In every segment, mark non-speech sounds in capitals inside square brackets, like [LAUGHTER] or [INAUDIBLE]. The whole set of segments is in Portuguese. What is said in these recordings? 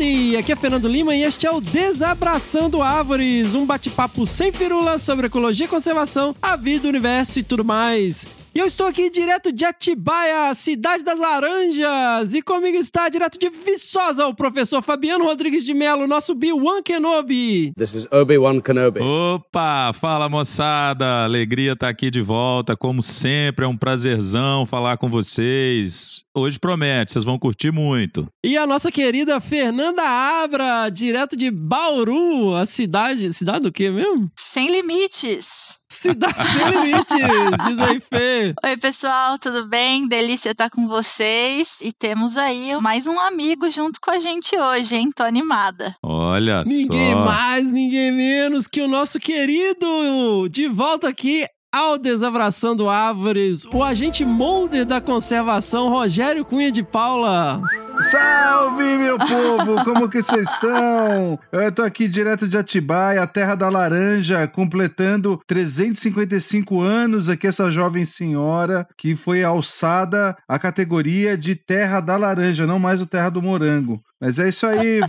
Howdy! Aqui é Fernando Lima e este é o Desabraçando Árvores, um bate-papo sem firula sobre ecologia e conservação, a vida, o universo e tudo mais. E eu estou aqui direto de Atibaia, cidade das laranjas. E comigo está direto de Viçosa o professor Fabiano Rodrigues de Melo, nosso Bill Kenobi. This is Obi-Wan Kenobi. Opa, fala moçada, alegria estar aqui de volta, como sempre, é um prazerzão falar com vocês. Hoje promete, vocês vão curtir muito. E a nossa querida Fernanda Abra, direto de Bauru, a cidade, cidade do quê mesmo? Sem limites. Cidade sem limites, diz aí, Fê. Oi, pessoal, tudo bem? Delícia estar com vocês. E temos aí mais um amigo junto com a gente hoje, hein? Tô animada. Olha Ninguém só. mais, ninguém menos que o nosso querido, de volta aqui ao Desabraçando Árvores, o agente molder da conservação, Rogério Cunha de Paula. Salve, meu povo! Como que vocês estão? Eu tô aqui direto de Atibaia, a terra da laranja, completando 355 anos aqui essa jovem senhora que foi alçada à categoria de terra da laranja, não mais o terra do morango. Mas é isso aí,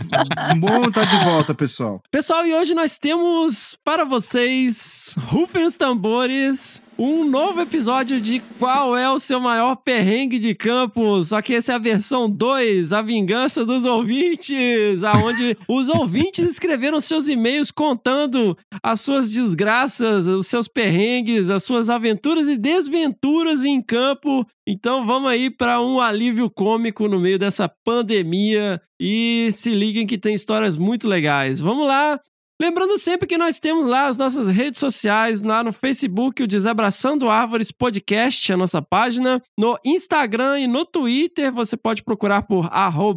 bom estar de volta, pessoal. Pessoal, e hoje nós temos para vocês, rufem os tambores, um novo episódio de qual é o seu maior perrengue de campo. Só que essa é a versão 2, a vingança dos ouvintes, aonde os ouvintes escreveram seus e-mails contando as suas desgraças, os seus perrengues, as suas aventuras e desventuras em campo. Então vamos aí para um alívio cômico no meio dessa pandemia e se liguem que tem histórias muito legais. Vamos lá, Lembrando sempre que nós temos lá as nossas redes sociais, lá no Facebook, o Desabraçando Árvores Podcast, a nossa página. No Instagram e no Twitter, você pode procurar por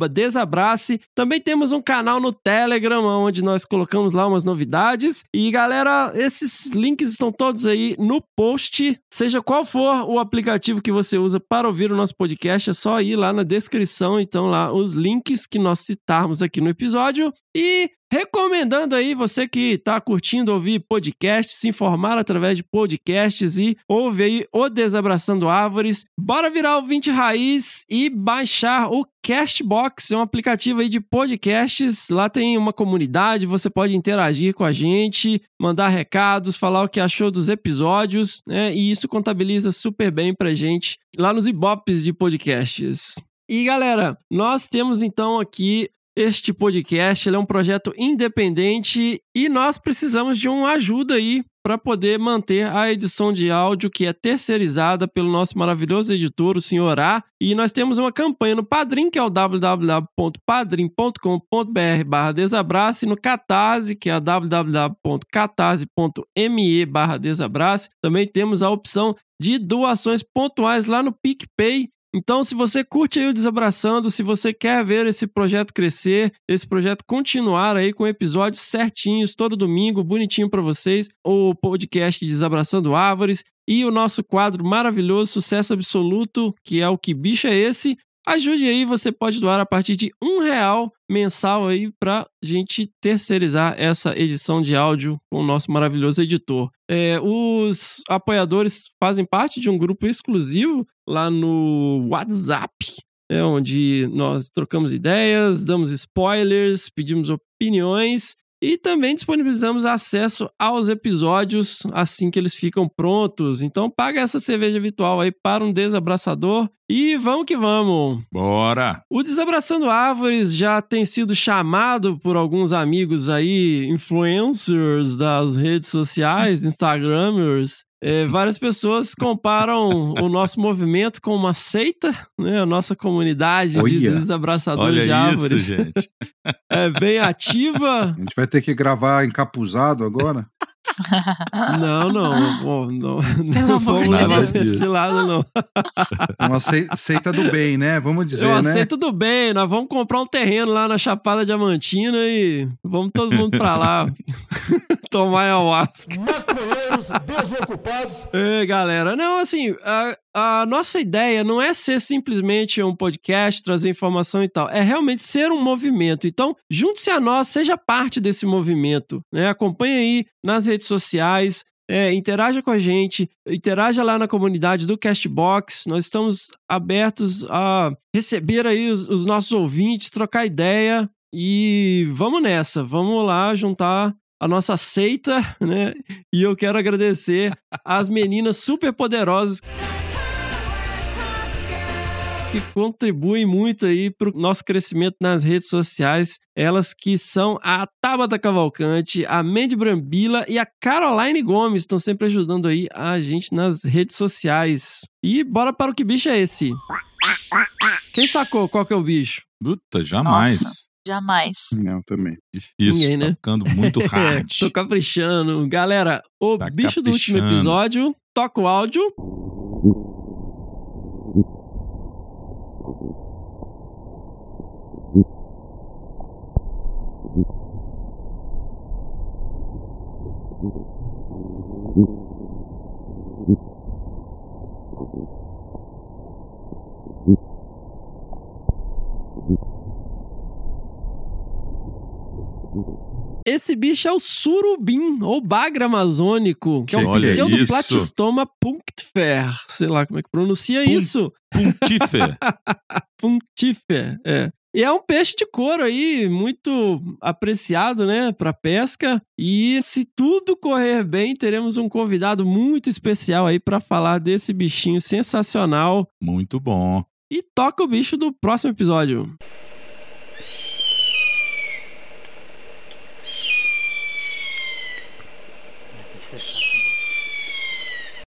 Desabrace. Também temos um canal no Telegram, onde nós colocamos lá umas novidades. E galera, esses links estão todos aí no post. Seja qual for o aplicativo que você usa para ouvir o nosso podcast, é só ir lá na descrição, então lá os links que nós citarmos aqui no episódio. E recomendando aí você que está curtindo ouvir podcasts, se informar através de podcasts e ouve aí o Desabraçando Árvores. Bora virar o 20 raiz e baixar o Castbox, é um aplicativo aí de podcasts. Lá tem uma comunidade, você pode interagir com a gente, mandar recados, falar o que achou dos episódios, né? E isso contabiliza super bem pra gente lá nos ibopes de podcasts. E galera, nós temos então aqui este podcast é um projeto independente e nós precisamos de uma ajuda aí para poder manter a edição de áudio que é terceirizada pelo nosso maravilhoso editor, o senhor A. E nós temos uma campanha no Padrim, que é o www.padrim.com.br barra desabrace, no Catarse, que é www.catarse.me barra desabrace. Também temos a opção de doações pontuais lá no PicPay, então, se você curte aí o Desabraçando, se você quer ver esse projeto crescer, esse projeto continuar aí com episódios certinhos todo domingo, bonitinho para vocês, o podcast Desabraçando Árvores e o nosso quadro maravilhoso Sucesso Absoluto, que é o Que Bicho é Esse? Ajude aí, você pode doar a partir de um real mensal aí para gente terceirizar essa edição de áudio com o nosso maravilhoso editor. É, os apoiadores fazem parte de um grupo exclusivo lá no WhatsApp, é, onde nós trocamos ideias, damos spoilers, pedimos opiniões e também disponibilizamos acesso aos episódios assim que eles ficam prontos. Então paga essa cerveja virtual aí para um desabraçador e vamos que vamos. Bora! O Desabraçando Árvores já tem sido chamado por alguns amigos aí, influencers das redes sociais, [LAUGHS] instagramers. É, várias pessoas comparam o nosso movimento com uma seita, né? A nossa comunidade de Olha. desabraçadores de Olha árvores. isso, gente. [LAUGHS] É bem ativa. A gente vai ter que gravar encapuzado agora? Não, não. Pô, não, não amor vamos de levar Deus. esse lado, não. Uma sei- seita do bem, né? Vamos dizer, Eu né? aceito tudo bem, nós vamos comprar um terreno lá na Chapada Diamantina e vamos todo mundo pra lá [LAUGHS] tomar ayahuasca. Maconheiros desocupados. Ei, galera, não, assim, a, a nossa ideia não é ser simplesmente um podcast, trazer informação e tal, é realmente ser um movimento. Então, junte-se a nós, seja parte desse movimento, né? Acompanhe aí nas redes sociais, é, interaja com a gente, interaja lá na comunidade do Castbox. Nós estamos abertos a receber aí os, os nossos ouvintes, trocar ideia e vamos nessa, vamos lá juntar a nossa seita, [LAUGHS] né? E eu quero agradecer às meninas super poderosas que contribuem muito aí para o nosso crescimento nas redes sociais. Elas que são a Tabata Cavalcante, a Mandy Brambila e a Caroline Gomes estão sempre ajudando aí a gente nas redes sociais. E bora para o que bicho é esse? Quem sacou qual que é o bicho? Puta, jamais. Nossa. Jamais. Não, também. Difícil. Ninguém, né? Tá ficando muito [LAUGHS] hard. tô caprichando. Galera, o Tá bicho do último episódio, toca o áudio. Esse bicho é o surubim, ou bagre amazônico, que é o Olha pseudoplatistoma punctifer. Sei lá como é que pronuncia isso. Puntífer. Punctifer, [LAUGHS] é. E é um peixe de couro aí, muito apreciado, né, para pesca. E se tudo correr bem, teremos um convidado muito especial aí para falar desse bichinho sensacional. Muito bom. E toca o bicho do próximo episódio.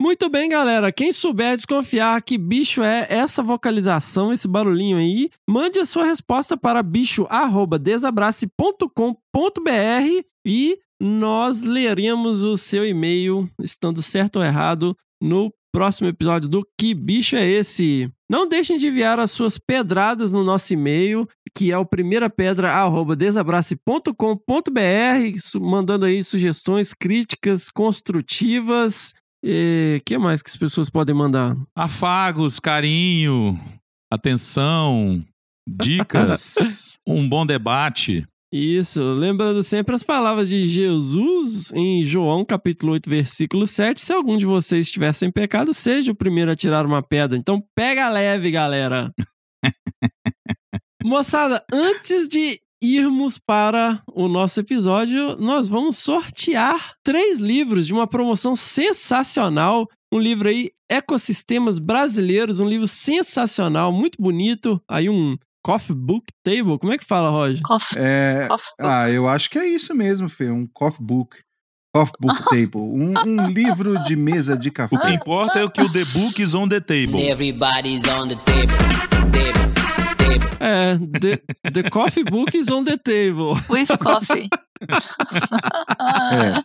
Muito bem, galera. Quem souber desconfiar que bicho é essa vocalização, esse barulhinho aí, mande a sua resposta para bicho@desabrace.com.br e nós leremos o seu e-mail, estando certo ou errado, no próximo episódio do Que Bicho é Esse? Não deixem de enviar as suas pedradas no nosso e-mail, que é o primeirapedra@desabrace.com.br, mandando aí sugestões, críticas construtivas. O que mais que as pessoas podem mandar? Afagos, carinho, atenção, dicas, [LAUGHS] um bom debate. Isso, lembrando sempre as palavras de Jesus em João capítulo 8, versículo 7. Se algum de vocês estiver sem pecado, seja o primeiro a tirar uma pedra. Então pega leve, galera. [LAUGHS] Moçada, antes de irmos para o nosso episódio, nós vamos sortear três livros de uma promoção sensacional. Um livro aí, Ecossistemas Brasileiros, um livro sensacional, muito bonito. Aí um Coffee Book Table, como é que fala, Roger? Coffee, É, coffee book. ah, eu acho que é isso mesmo, Fê. Um coffee book. Coffee book [LAUGHS] table. Um, um livro de mesa de café. O que importa é que o The Book is on the table. Everybody's on the table, table, table. É, the, the Coffee Book is on the table. [LAUGHS] With coffee. É.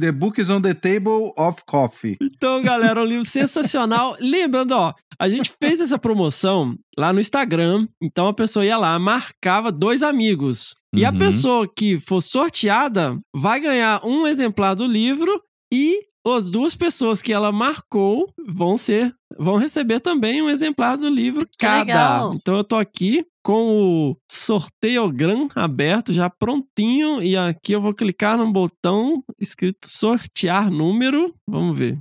The book is on the table of coffee. Então, galera, um livro sensacional. Lembrando, ó, a gente fez essa promoção lá no Instagram. Então a pessoa ia lá, marcava dois amigos. E a Uhum. pessoa que for sorteada vai ganhar um exemplar do livro e as duas pessoas que ela marcou vão ser vão receber também um exemplar do livro Que cada. legal. Então eu tô aqui com o sorteogram aberto, já prontinho, e aqui eu vou clicar no botão escrito sortear número. Vamos ver.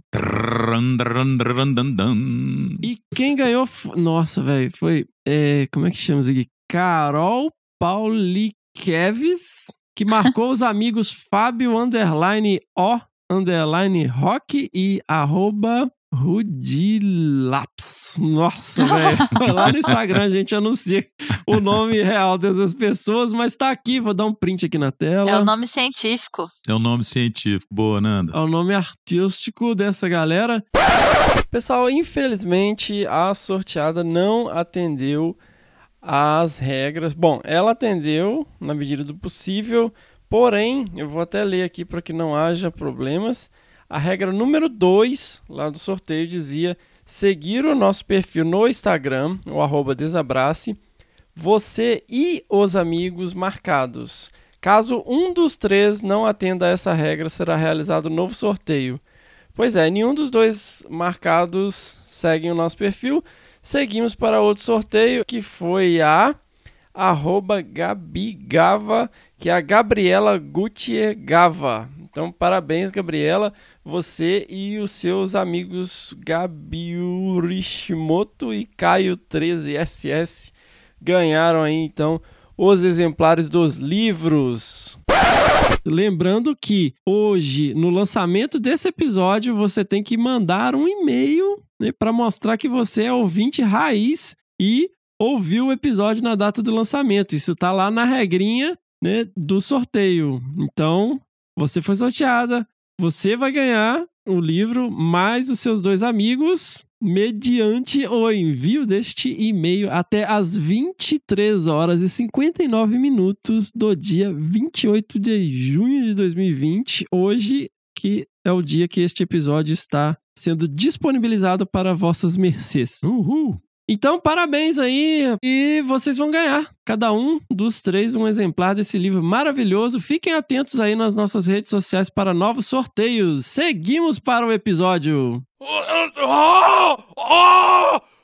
E quem ganhou. Nossa, velho, foi. é, como é que chama isso aqui? Carol Paulikeves, que marcou os amigos Fábio Underline O Underline Rock e arroba Rudilaps. Nossa, velho. [LAUGHS] Lá no Instagram a gente anuncia o nome real dessas pessoas, mas tá aqui, vou dar um print aqui na tela. É o nome científico. É o nome científico. Boa, Nanda. É o nome artístico dessa galera. Pessoal, infelizmente a sorteada não atendeu às regras. Bom, ela atendeu na medida do possível, Porém, eu vou até ler aqui para que não haja problemas. A regra número 2 lá do sorteio dizia seguir o nosso perfil no Instagram, o arroba desabrace, você e os amigos marcados. Caso um dos três não atenda a essa regra, será realizado um novo sorteio. Pois é, nenhum dos dois marcados seguem o nosso perfil. Seguimos para outro sorteio, que foi a arroba Gabigava, que é a Gabriela Gutier Gava. Então, parabéns, Gabriela. Você e os seus amigos Gabi Urishimoto e Caio 13SS ganharam aí, então, os exemplares dos livros. Lembrando que hoje, no lançamento desse episódio, você tem que mandar um e-mail né, para mostrar que você é ouvinte raiz e ouviu o episódio na data do lançamento. Isso tá lá na regrinha né, do sorteio. Então, você foi sorteada, você vai ganhar o livro mais os seus dois amigos mediante o envio deste e-mail até às 23 horas e 59 minutos do dia 28 de junho de 2020, hoje que é o dia que este episódio está sendo disponibilizado para vossas mercês. Uhul! Então, parabéns aí e vocês vão ganhar, cada um dos três, um exemplar desse livro maravilhoso. Fiquem atentos aí nas nossas redes sociais para novos sorteios. Seguimos para o episódio. [LAUGHS]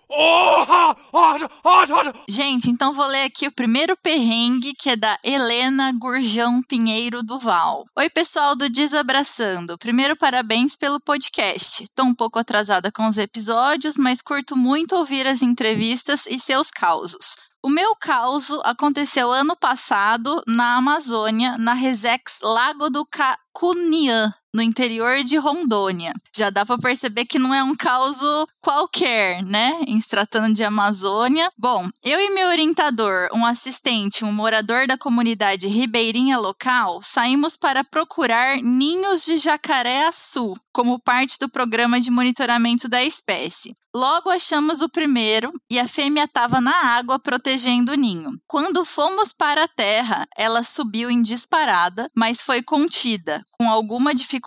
Gente, então vou ler aqui o primeiro perrengue que é da Helena Gurjão Pinheiro Duval. Oi, pessoal do Desabraçando. Primeiro, parabéns pelo podcast. Tô um pouco atrasada com os episódios, mas curto muito ouvir as entrevistas e seus causos. O meu caos aconteceu ano passado na Amazônia, na Resex Lago do Cuniã, no interior de Rondônia. Já dá para perceber que não é um caos qualquer, né? Em se tratando de Amazônia. Bom, eu e meu orientador, um assistente, um morador da comunidade ribeirinha local, saímos para procurar ninhos de jacaré-açu como parte do programa de monitoramento da espécie. Logo achamos o primeiro e a fêmea estava na água protegendo o ninho. Quando fomos para a terra, ela subiu em disparada, mas foi contida, com alguma dificuldade,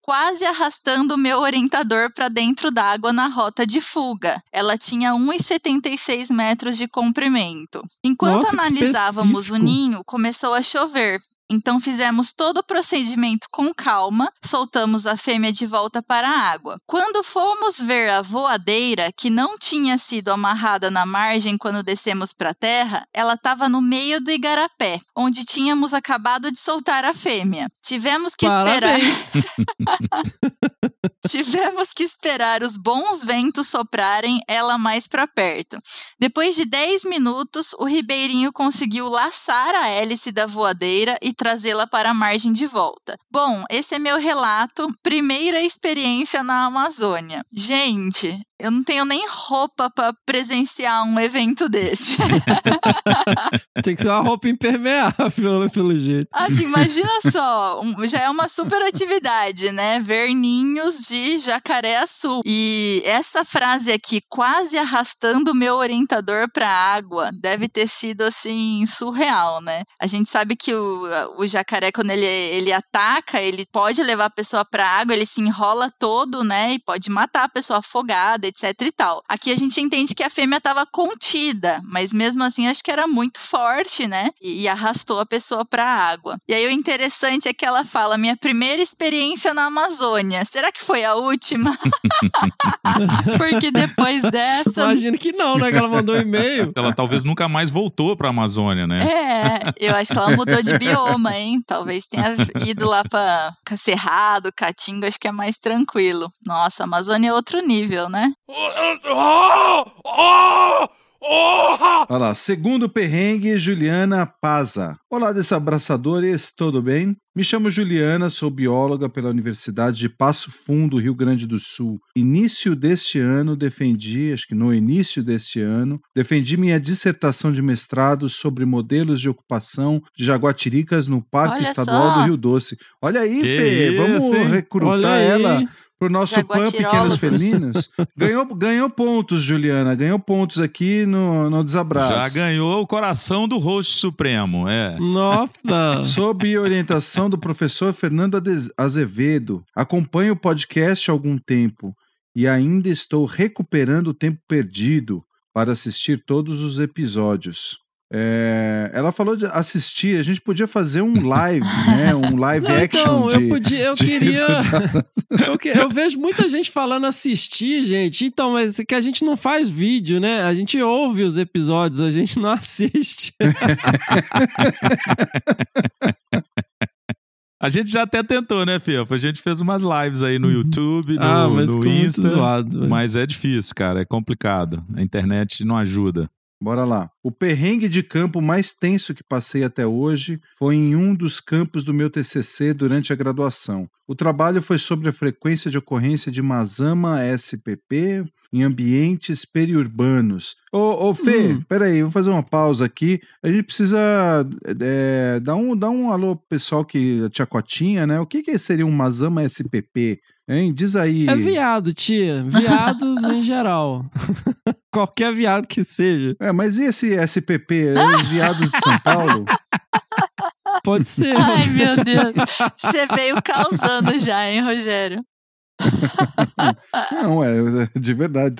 quase arrastando o meu orientador para dentro d'água na rota de fuga. Ela tinha 1,76 metros de comprimento. Enquanto Nossa, analisávamos o ninho, começou a chover. Então fizemos todo o procedimento com calma, soltamos a fêmea de volta para a água. Quando fomos ver a voadeira, que não tinha sido amarrada na margem quando descemos para a terra, ela estava no meio do igarapé, onde tínhamos acabado de soltar a fêmea. Tivemos que esperar. Parabéns. [LAUGHS] [LAUGHS] Tivemos que esperar os bons ventos soprarem ela mais para perto. Depois de 10 minutos, o ribeirinho conseguiu laçar a hélice da voadeira e trazê-la para a margem de volta. Bom, esse é meu relato, primeira experiência na Amazônia. Gente, eu não tenho nem roupa para presenciar um evento desse. [LAUGHS] Tem que ser uma roupa impermeável, pelo jeito. Assim, imagina só, um- já é uma super atividade, né? Ver ninhos de jacaré-açu. E essa frase aqui, quase arrastando o meu orientador pra água, deve ter sido, assim, surreal, né? A gente sabe que o, o jacaré, quando ele, ele ataca, ele pode levar a pessoa pra água, ele se enrola todo, né? E pode matar a pessoa afogada, etc e tal. Aqui a gente entende que a fêmea estava contida, mas mesmo assim acho que era muito forte, né? E, e arrastou a pessoa pra água. E aí o interessante é que ela fala: minha primeira experiência na Amazônia. Será que foi a última? [LAUGHS] Porque depois dessa. Imagino que não, né? Que ela mandou um e-mail. Ela talvez nunca mais voltou pra Amazônia, né? É, eu acho que ela mudou de bioma, hein? Talvez tenha ido lá pra Cerrado, Caatinga, acho que é mais tranquilo. Nossa, a Amazônia é outro nível, né? Olha lá, segundo perrengue, Juliana Paza. Olá, desabraçadores, tudo bem? Me chamo Juliana, sou bióloga pela Universidade de Passo Fundo, Rio Grande do Sul. Início deste ano, defendi, acho que no início deste ano, defendi minha dissertação de mestrado sobre modelos de ocupação de jaguatiricas no Parque Olha Estadual só. do Rio Doce. Olha aí, Que Fê, vamos recrutar Olha aí. ela pro nosso Pan. Pequenos Felinos. Ganhou, ganhou pontos, Juliana. Ganhou pontos aqui no, no Desabraço. Já ganhou o coração do host supremo, é. Nossa! [LAUGHS] Sob orientação do professor Fernando Azevedo, acompanho o podcast há algum tempo e ainda estou recuperando o tempo perdido para assistir todos os episódios. É, ela falou de assistir, a gente podia fazer um live, [LAUGHS] né? Um live Não, action então, de. eu podia, eu de- [LAUGHS] queria. [LAUGHS] Eu, que- eu vejo muita gente falando assistir, gente. Então, mas é que a gente não faz vídeo, né? A gente ouve os episódios, a gente não assiste. A gente já até tentou, né, Fia? A gente fez umas lives aí no YouTube, no, ah, mas no Insta. zoado. Mas é difícil, cara. É complicado. A internet não ajuda. Bora lá. O perrengue de campo mais tenso que passei até hoje foi em um dos campos do meu TCC durante a graduação. O trabalho foi sobre a frequência de ocorrência de Mazama SPP em ambientes periurbanos. Ô, ô Fê, Hum. peraí, vou fazer uma pausa aqui. A gente precisa é, dar, um, dar um alô pro pessoal que tia Cotinha, né? O que, que seria um Mazama SPP? Hein? Diz aí. É viado, tia. Viados em geral. [LAUGHS] Qualquer viado que seja. É, mas e esse SPP? É os viados de São Paulo? Pode ser. Ai, meu Deus. [LAUGHS] Você veio causando já, hein, Rogério? Não, é de verdade,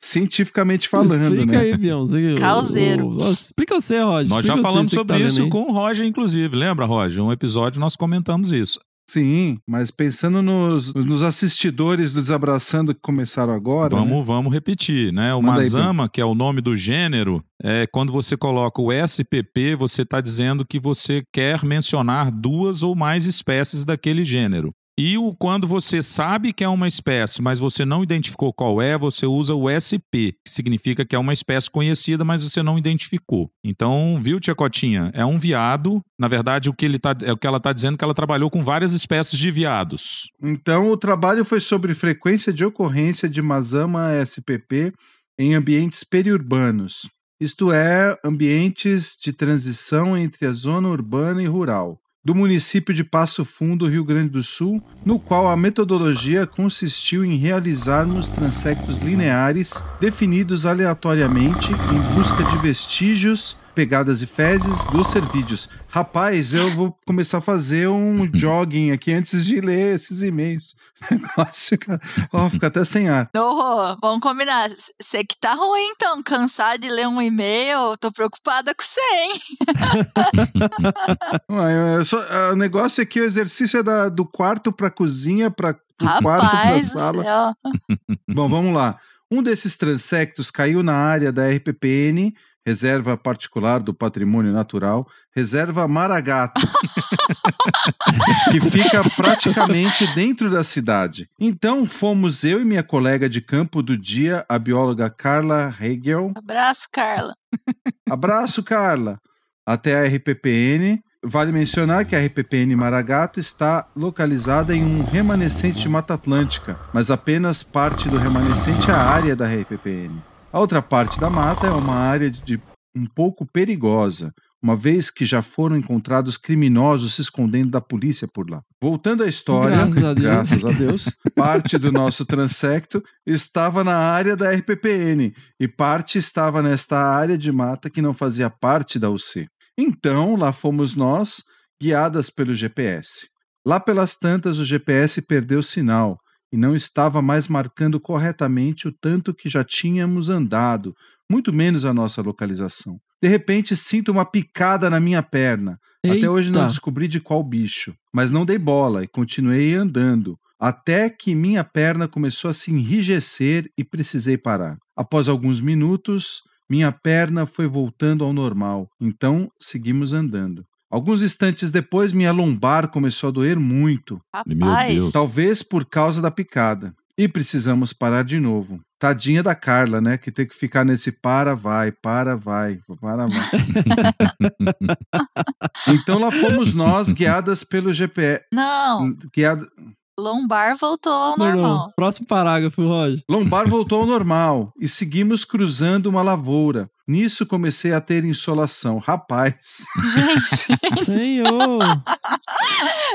cientificamente falando, Explica né? aí, Bião. Você- Causeiro. o- o- Explica você, Roger. Nós já falamos você que sobre tá isso aí. com o Roger, inclusive. Lembra, Roger? Um episódio nós comentamos isso. Sim, mas pensando nos, nos assistidores do Desabraçando que começaram agora, né? Vamos, vamos repetir, né? O Manda aí, Mazama, que é o nome do gênero, é quando você coloca o SPP, você está dizendo que você quer mencionar duas ou mais espécies daquele gênero. E o, quando você sabe que é uma espécie, mas você não identificou qual é, você usa o SP, que significa que é uma espécie conhecida, mas você não identificou. Então, viu, Tia Cotinha? É um viado. Na verdade, o que, ele tá, é o que ela está dizendo que ela trabalhou com várias espécies de viados. Então, o trabalho foi sobre frequência de ocorrência de Mazama SPP em ambientes periurbanos, isto é, ambientes de transição entre a zona urbana e rural, do município de Passo Fundo, Rio Grande do Sul, no qual a metodologia consistiu em realizarmos transectos lineares definidos aleatoriamente em busca de vestígios pegadas e fezes dos cervídeos. Rapaz, eu vou começar a fazer um [LAUGHS] jogging aqui antes de ler esses e-mails. [LAUGHS] Negócio, cara. Ó, fica até sem ar. Rô, vamos combinar. Você que tá ruim, então. Cansado de ler um e-mail, tô preocupada com você, hein? [LAUGHS] Ué, eu só- o negócio é que o exercício é da- do quarto pra cozinha, para do quarto pra Rapaz do sala. céu. Bom, vamos lá. Um desses transectos caiu na área da RPPN, Reserva Particular do Patrimônio Natural, Reserva Maragato, [LAUGHS] que fica praticamente dentro da cidade. Então fomos eu e minha colega de campo do dia, a bióloga Carla Hegel. Abraço, Carla. [LAUGHS] Abraço, Carla! Até a RPPN. Vale mencionar que a RPPN Maragato está localizada em um remanescente de Mata Atlântica, mas apenas parte do remanescente é a área da RPPN. A outra parte da mata é uma área de um pouco perigosa, uma vez que já foram encontrados criminosos se escondendo da polícia por lá. Voltando à história, Graças a Deus. graças a Deus, parte do nosso transecto estava na área da RPPN e parte estava nesta área de mata que não fazia parte da UC. Então, lá fomos nós, guiadas pelo GPS. Lá pelas tantas, o GPS perdeu sinal e não estava mais marcando corretamente o tanto que já tínhamos andado, muito menos a nossa localização. De repente, sinto uma picada na minha perna. Até hoje não Eita. descobri de qual bicho, mas não dei bola e continuei andando, até que minha perna começou a se enrijecer e precisei parar. Após alguns minutos, minha perna foi voltando ao normal, então seguimos andando. Alguns instantes depois, minha lombar começou a doer muito, Rapaz. Deus. talvez por causa da picada. E precisamos parar de novo. Tadinha da Carla, né? Que tem que ficar nesse para, vai, para, vai, para, vai. [LAUGHS] então lá fomos nós, guiadas pelo GPS. Não, Guiada... lombar voltou ao Não, normal. não. Próximo parágrafo, Roger. Lombar voltou ao normal e seguimos cruzando uma lavoura. Nisso comecei a ter insolação. Rapaz, Gente, Senhor!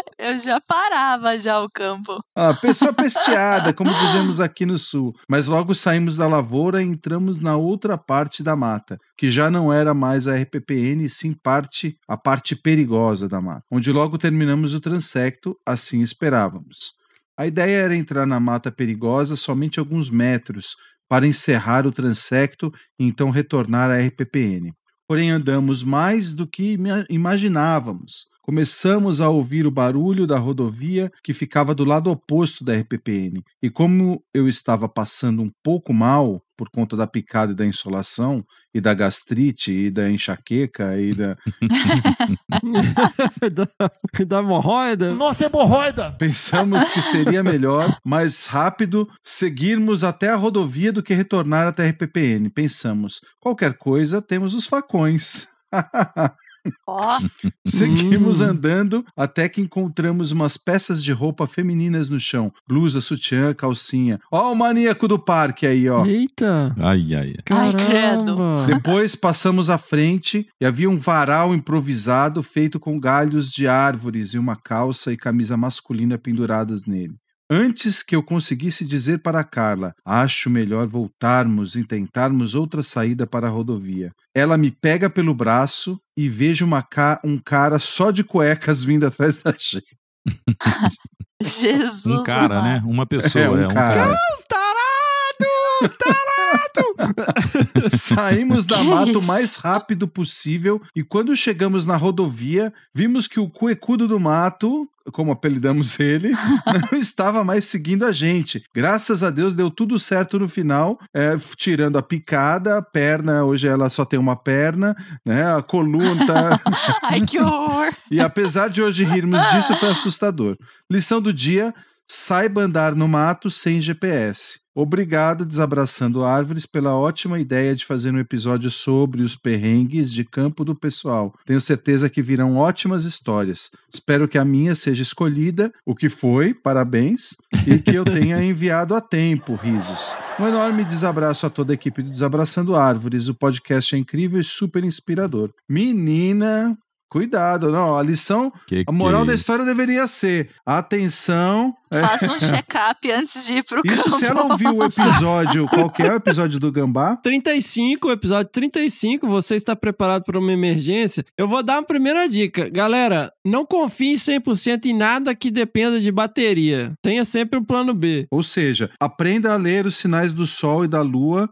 [LAUGHS] eu já parava já o campo. a pessoa [LAUGHS] pesteada, como dizemos aqui no sul. Mas logo saímos da lavoura e entramos na outra parte da mata, que já não era mais a RPPN, sim parte, a parte perigosa da mata, onde logo terminamos o transecto, assim esperávamos. A ideia era entrar na mata perigosa somente alguns metros para encerrar o transecto e então retornar à RPPN. Porém, andamos mais do que ima- imaginávamos. Começamos a ouvir o barulho da rodovia que ficava do lado oposto da RPPN. E como eu estava passando um pouco mal por conta da picada e da insolação, e da gastrite, e da enxaqueca, e da. [LAUGHS] da, da hemorroida? Nossa hemorroida! Pensamos que seria melhor, mais rápido, seguirmos até a rodovia do que retornar até a RPPN. Pensamos, qualquer coisa, temos os facões. [LAUGHS] Ó, Seguimos Hum. andando até que encontramos umas peças de roupa femininas no chão: blusa, sutiã, calcinha. Ó, o maníaco do parque aí, ó. Eita! Ai, ai. Ai, credo. Caramba! Depois passamos à frente e havia um varal improvisado feito com galhos de árvores e uma calça e camisa masculina penduradas nele. Antes que eu conseguisse dizer para Carla, acho melhor voltarmos e tentarmos outra saída para a rodovia. Ela me pega pelo braço e vejo uma ca- um cara só de cuecas vindo atrás da gente. [LAUGHS] Jesus. Um cara, amado. né? Uma pessoa. É, um é, um cara. cara. Tarado! Tarado! [LAUGHS] Saímos da Que mata o mais rápido possível e quando chegamos na rodovia, vimos que o cuecudo do mato, como apelidamos ele, [LAUGHS] não estava mais seguindo a gente. Graças a Deus deu tudo certo no final, é, tirando a picada, a perna, hoje ela só tem uma perna, né? A coluna. [LAUGHS] Ai, que horror. E apesar de hoje rirmos disso, foi assustador. Lição do dia: saiba andar no mato sem GPS. Obrigado, Desabraçando Árvores, pela ótima ideia de fazer um episódio sobre os perrengues de campo do pessoal. Tenho certeza que virão ótimas histórias. Espero que a minha seja escolhida, o que foi, parabéns, e que eu tenha [LAUGHS] enviado a tempo, risos. Um enorme desabraço a toda a equipe do Desabraçando Árvores. O podcast é incrível e super inspirador. Menina, cuidado, não, a lição Que a moral que- da história deveria ser: atenção. é, Faça um check-up antes de ir pro Isso campo. se ela ouviu o [LAUGHS] episódio, qual que é o episódio do Gambá? 35, episódio 35, você está preparado para uma emergência? Eu vou dar uma primeira dica. Galera, não confie 100% em nada que dependa de bateria. Tenha sempre um plano B. Ou seja, aprenda a ler os sinais do Sol e da Lua.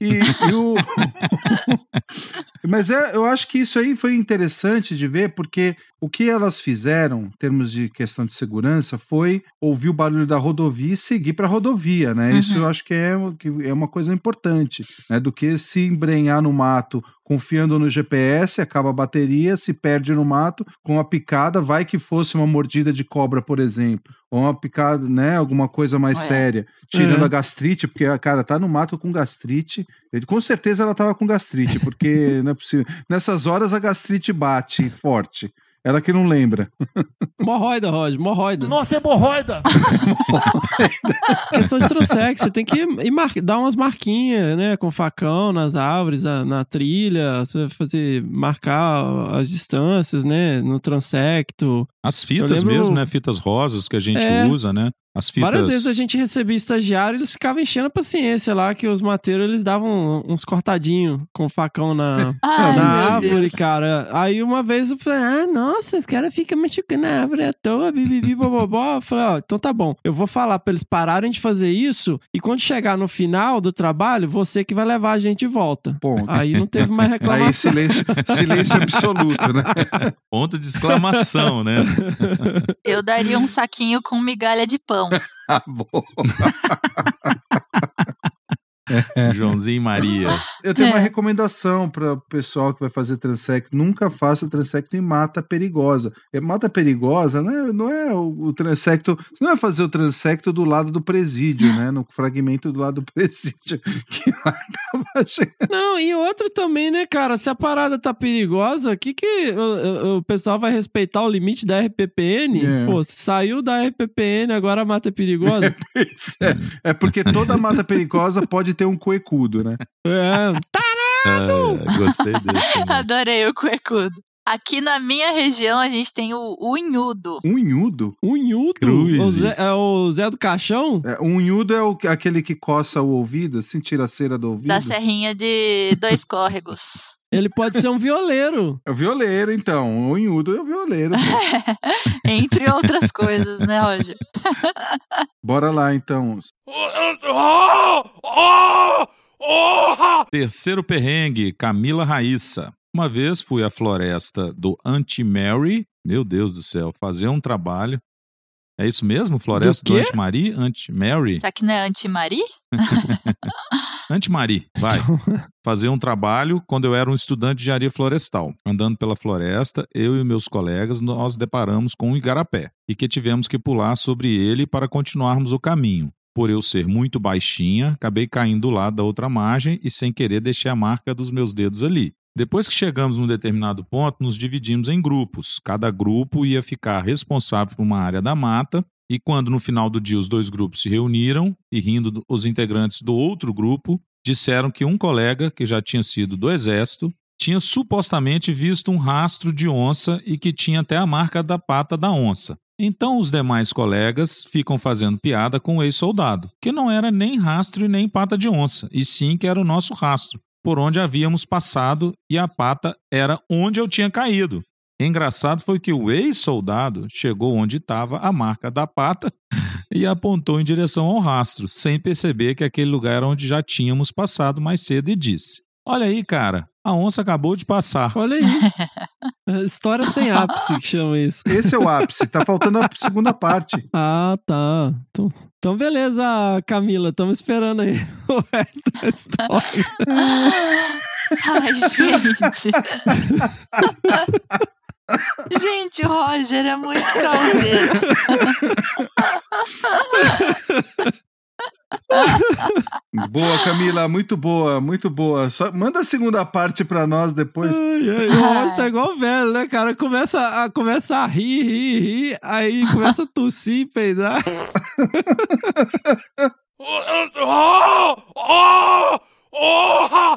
E, e o. [LAUGHS] Mas é, eu acho que isso aí foi interessante de ver, porque o que elas fizeram, em termos de questão de segurança, foi ouvir o barulho da rodovia e seguir para a rodovia, né? Isso Uhum. eu acho que é, que é uma coisa importante, né? Do que se embrenhar no mato confiando no GPS, acaba a bateria, se perde no mato, com a picada, vai que fosse uma mordida de cobra, por exemplo, ou uma picada, né, alguma coisa mais É. séria, tirando É. a gastrite, porque a cara tá no mato com gastrite, ele, com certeza ela tava com gastrite, porque [LAUGHS] não é possível. Nessas horas a gastrite bate forte. Ela que não lembra. Morroida, Roger, morroida. Nossa hemorroida! [LAUGHS] Questão de transex, você tem que ir mar- dar umas marquinhas, né? Com facão nas árvores, na, na trilha, você vai fazer, marcar as distâncias, né? No transecto. As fitas lembro- mesmo, né? Fitas rosas que a gente É. usa, né? As fitas. Várias vezes a gente recebia estagiário, eles ficavam enchendo a paciência lá, que os mateiros eles davam uns cortadinhos com facão na, [LAUGHS] Ai, na árvore, Deus. cara. Aí uma vez eu falei, ah, nossa, os caras ficam machucando a árvore à toa, bibibi, bobobó. Eu falei, ó, então tá bom. Eu vou falar pra eles pararem de fazer isso e quando chegar no final do trabalho, você que vai levar a gente de volta. Ponto. Aí não teve mais [LAUGHS] reclamação. Aí silêncio, silêncio absoluto, né? [LAUGHS] Ponto de exclamação, né? Eu daria um saquinho com migalha de pão. Ah, bom. [LAUGHS] [LAUGHS] Joãozinho e Maria. Eu tenho uma É. recomendação para o pessoal que vai fazer transecto. Nunca faça transecto em mata perigosa. É, mata perigosa não é, não é o, o transecto. Você não vai fazer o transecto do lado do presídio, né? No fragmento do lado do [LAUGHS] presídio. Que vai acabar chegando. Não, e outro também, né, cara? Se a parada tá perigosa, que que o, o- o pessoal vai respeitar o limite da RPPN? É. Pô, saiu da RPPN, agora a mata é perigosa? [LAUGHS] Isso é, é porque toda mata perigosa pode ter um coecudo, né? [LAUGHS] é. Tarado! É, gostei desse. né? [LAUGHS] Adorei o cuecudo. Aqui na minha região a gente tem o unhudo. Unhudo? Unhudo? O Zé, é o Zé do Caixão? É, unhudo é o, aquele que coça o ouvido, assim, tira a cera do ouvido. Da serrinha de dois córregos. Ele pode ser um violeiro. É o violeiro, então. O unhudo é o violeiro. [LAUGHS] Entre outras coisas, né, Roger? [LAUGHS] Bora lá, então. Terceiro perrengue, Camila Raíssa. Uma vez fui à floresta do Anti-Mary, meu Deus do céu, fazer um trabalho. É isso mesmo? Floresta do, quê? Anti-Mary? Anti-Mary? Será que não é anti-Mari? [LAUGHS] Anti-Mari, vai. [LAUGHS] Fazer um trabalho quando eu era um estudante de engenharia florestal. Andando pela floresta, eu e meus colegas nós deparamos com um igarapé e que tivemos que pular sobre ele para continuarmos o caminho. Por eu ser muito baixinha, acabei caindo do lado da outra margem e sem querer deixei a marca dos meus dedos ali. Depois que chegamos num determinado ponto, nos dividimos em grupos. Cada grupo ia ficar responsável por uma área da mata, e quando no final do dia os dois grupos se reuniram, e rindo do- os integrantes do outro grupo, disseram que um colega, que já tinha sido do exército, tinha supostamente visto um rastro de onça e que tinha até a marca da pata da onça. Então os demais colegas ficam fazendo piada com o ex-soldado, que não era nem rastro e nem pata de onça, e sim que era o nosso rastro, por onde havíamos passado e a pata era onde eu tinha caído. Engraçado foi que o ex-soldado chegou onde estava a marca da pata [LAUGHS] e apontou em direção ao rastro, sem perceber que aquele lugar era onde já tínhamos passado mais cedo e disse: Olha aí, cara, a onça acabou de passar. Olha aí. [LAUGHS] É, História sem ápice, que chama isso. Esse é o ápice. Tá faltando a segunda parte. [LAUGHS] Ah, tá. Então, então beleza, Camila. Estamos esperando aí [LAUGHS] o resto da história. Ai, gente. gente, o Roger é muito causeiro. [LAUGHS] Boa, Camila. Muito boa, muito boa. Só manda a segunda parte pra nós depois. Ai, ai, o tá igual velho, né, cara? Começa a, começa a rir, rir, rir, aí começa a tossir, peidar. [LAUGHS]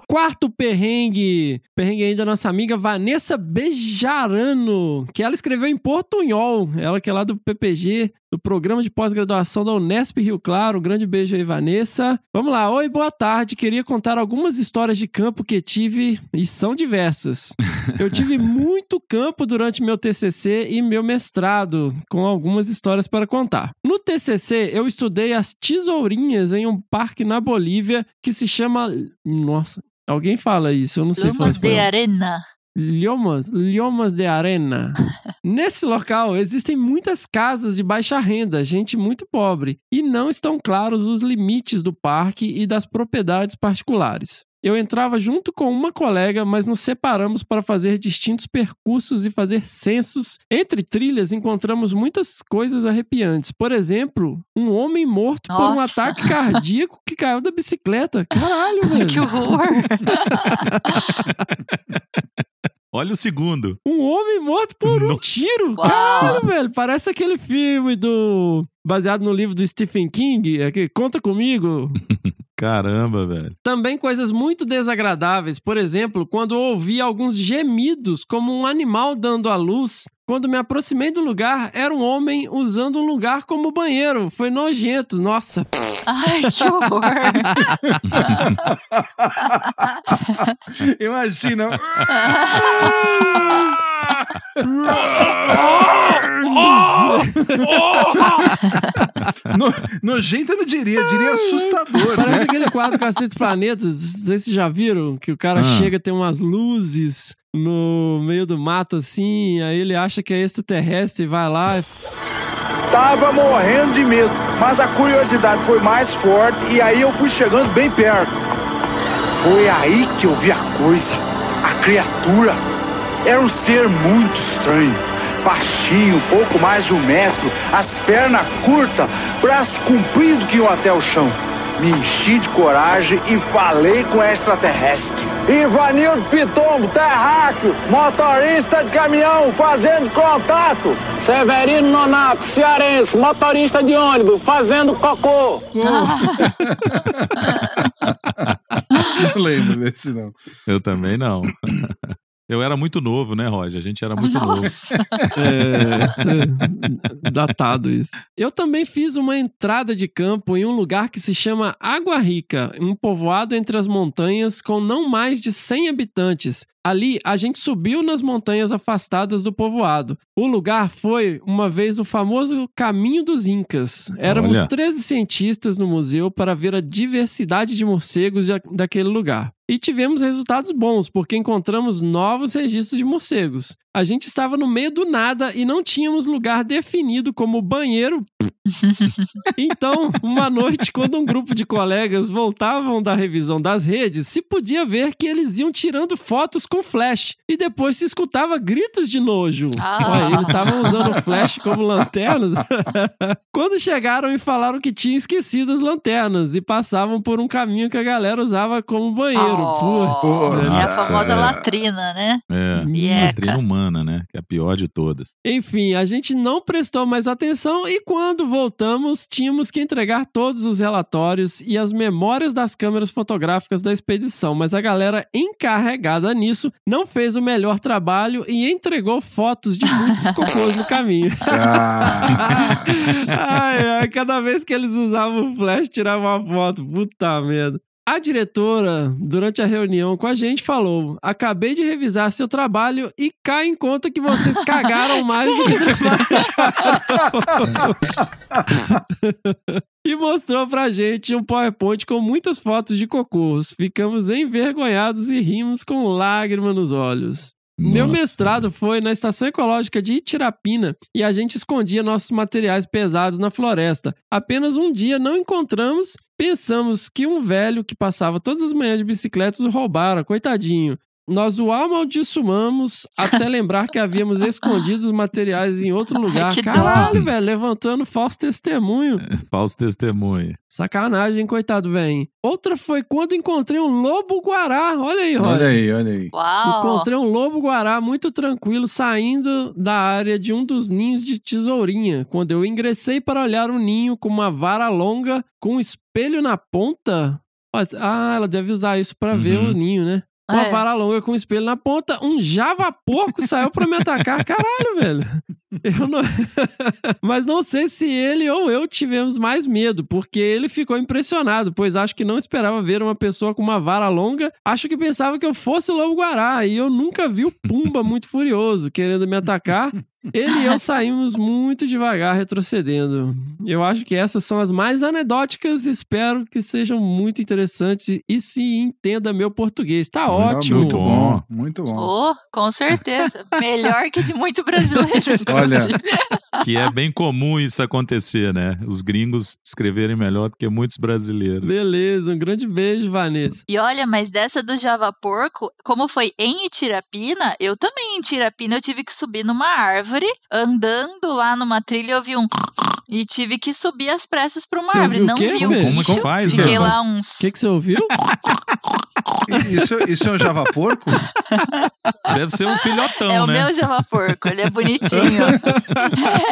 Quarto perrengue. Perrengue aí da nossa amiga Vanessa Bejarano, que ela escreveu em portunhol. Ela que é lá do PPG, do Programa de Pós-Graduação da Unesp Rio Claro. Um grande beijo aí, Vanessa. Vamos lá. Oi, boa tarde. Queria contar algumas histórias de campo que tive e são diversas. [LAUGHS] Eu tive muito campo durante meu TCC e meu mestrado, com algumas histórias para contar. No TCC, eu estudei as tesourinhas em um parque na Bolívia que se chama. Nossa, alguém fala isso, eu não sei falar Lomas de espanhol. arena. Lhomas, Lhomas de Arena. [LAUGHS] Nesse local existem muitas casas de baixa renda, gente muito pobre, e não estão claros os limites do parque e das propriedades particulares. Eu entrava junto com uma colega, mas nos separamos para fazer distintos percursos e fazer censos. Entre trilhas, encontramos muitas coisas arrepiantes. Por exemplo, um homem morto por um Nossa. ataque cardíaco que caiu da bicicleta. Caralho, [LAUGHS] velho. Que horror. [LAUGHS] Olha o segundo. Um homem morto por um Nossa. tiro. Caralho, velho. Parece aquele filme do. Baseado no livro do Stephen King. Aqui, Conta comigo. [LAUGHS] Caramba, velho. Também coisas muito desagradáveis. Por exemplo, quando eu ouvi alguns gemidos como um animal dando à luz. Quando me aproximei do lugar, era um homem usando um lugar como banheiro. Foi nojento. Nossa. Ai, que horror. [LAUGHS] Imagina. [LAUGHS] [LAUGHS] No- nojento eu não diria, eu diria assustador, Parece né? aquele quadro Cacete Planetas. Não sei se vocês já viram. Que o cara Ah. chega, tem umas luzes no meio do mato assim. Aí ele acha que é extraterrestre e vai lá. Tava morrendo de medo, mas a curiosidade foi mais forte e aí eu fui chegando bem perto. Foi aí que eu vi a coisa. A criatura era um ser muito estranho. Baixinho, pouco mais de um metro, as pernas curtas, braço comprido que iam até o chão. Me enchi de coragem e falei com a extraterrestre. Ivanildo Pitombo, terráqueo, motorista de caminhão, fazendo contato. Severino Nonato, cearense, motorista de ônibus, fazendo cocô. [LAUGHS] Não lembro desse, não. Eu também não. [LAUGHS] Eu era muito novo, né, Roger? A gente era muito novo. Nossa. É, [LAUGHS] isso é datado isso. Eu também fiz uma entrada de campo em um lugar que se chama Água Rica, um povoado entre as montanhas com não mais de 100 habitantes. Ali, a gente subiu nas montanhas afastadas do povoado. O lugar foi, uma vez, o famoso Caminho dos Incas. Éramos Olha. 13 cientistas no museu para ver a diversidade de morcegos daquele lugar. E tivemos resultados bons, porque encontramos novos registros de morcegos. A gente estava no meio do nada e não tínhamos lugar definido como banheiro. Então, uma noite, quando um grupo de colegas voltavam da revisão das redes, se podia ver que eles iam tirando fotos com flash. E depois se escutava gritos de nojo. Ah. Olha, eles estavam usando o flash como lanternas. [LAUGHS] Quando chegaram e falaram que tinha esquecido as lanternas e passavam por um caminho que a galera usava como banheiro. Oh, Putz, é a famosa é. latrina, né? É. Mieca. Doutrina humana, né? Que é a pior de todas. Enfim, a gente não prestou mais atenção e quando voltamos, tínhamos que entregar todos os relatórios e as memórias das câmeras fotográficas da expedição, mas a galera encarregada nisso não fez o melhor trabalho e entregou fotos de muitos [LAUGHS] cocôs no caminho. Ah, [LAUGHS] ai, ai, cada vez que eles usavam o flash, tiravam uma foto. Puta merda. A diretora, durante a reunião com a gente, falou: Acabei de revisar seu trabalho e cai em conta que vocês cagaram [LAUGHS] mais do que. [LAUGHS] E mostrou pra gente um PowerPoint com muitas fotos de cocôs. Ficamos envergonhados e rimos com lágrima nos olhos. Meu Nossa. mestrado foi na estação ecológica de Itirapina e a gente escondia nossos materiais pesados na floresta. Apenas um dia não encontramos, pensamos que um velho que passava todas as manhãs de bicicleta os roubara, coitadinho. Nós o amaldiçoamos até [LAUGHS] lembrar que havíamos escondido os materiais em outro lugar. dó. Caralho, velho, levantando falso testemunho. Falso testemunho. Sacanagem, coitado, velho. Outra foi quando encontrei um lobo-guará. Olha aí, Roger. olha aí, olha aí. Uau! Encontrei um lobo-guará muito tranquilo saindo da área de um dos ninhos de tesourinha. Quando eu ingressei para olhar o ninho com uma vara longa com um espelho na ponta. Ah, ela deve usar isso para ver Uhum. o ninho, né? Uma É. vara longa com um espelho na ponta, um java porco saiu pra me atacar. Caralho, velho. Eu não... [LAUGHS] Mas não sei se ele ou eu tivemos mais medo, porque ele ficou impressionado, pois acho que não esperava ver uma pessoa com uma vara longa. Acho que pensava que eu fosse o lobo-guará, e eu nunca vi o Pumba muito furioso, querendo me atacar. Ele e eu saímos muito devagar, retrocedendo. Eu acho que essas são as mais anedóticas. Espero que sejam muito interessantes e se entenda meu português. Tá ótimo. Muito bom, muito bom. Oh, com certeza. Melhor que de muito brasileiro. [LAUGHS] Olha. Que é bem comum isso acontecer, né? Os gringos escreverem melhor do que muitos brasileiros. Beleza, um grande beijo, Vanessa. E olha, mas dessa do Java Porco, como foi em Itirapina, eu também em Itirapina eu tive que subir numa árvore, andando lá numa trilha, eu vi um e tive que subir as pressas pra uma Você árvore. o Não vi o Como- como bicho. que faz, Fiquei lá uns. O que, que você ouviu? Isso, isso é um Java Porco? Deve ser um filhotão, É o né? meu Java Porco, ele é bonitinho. [LAUGHS]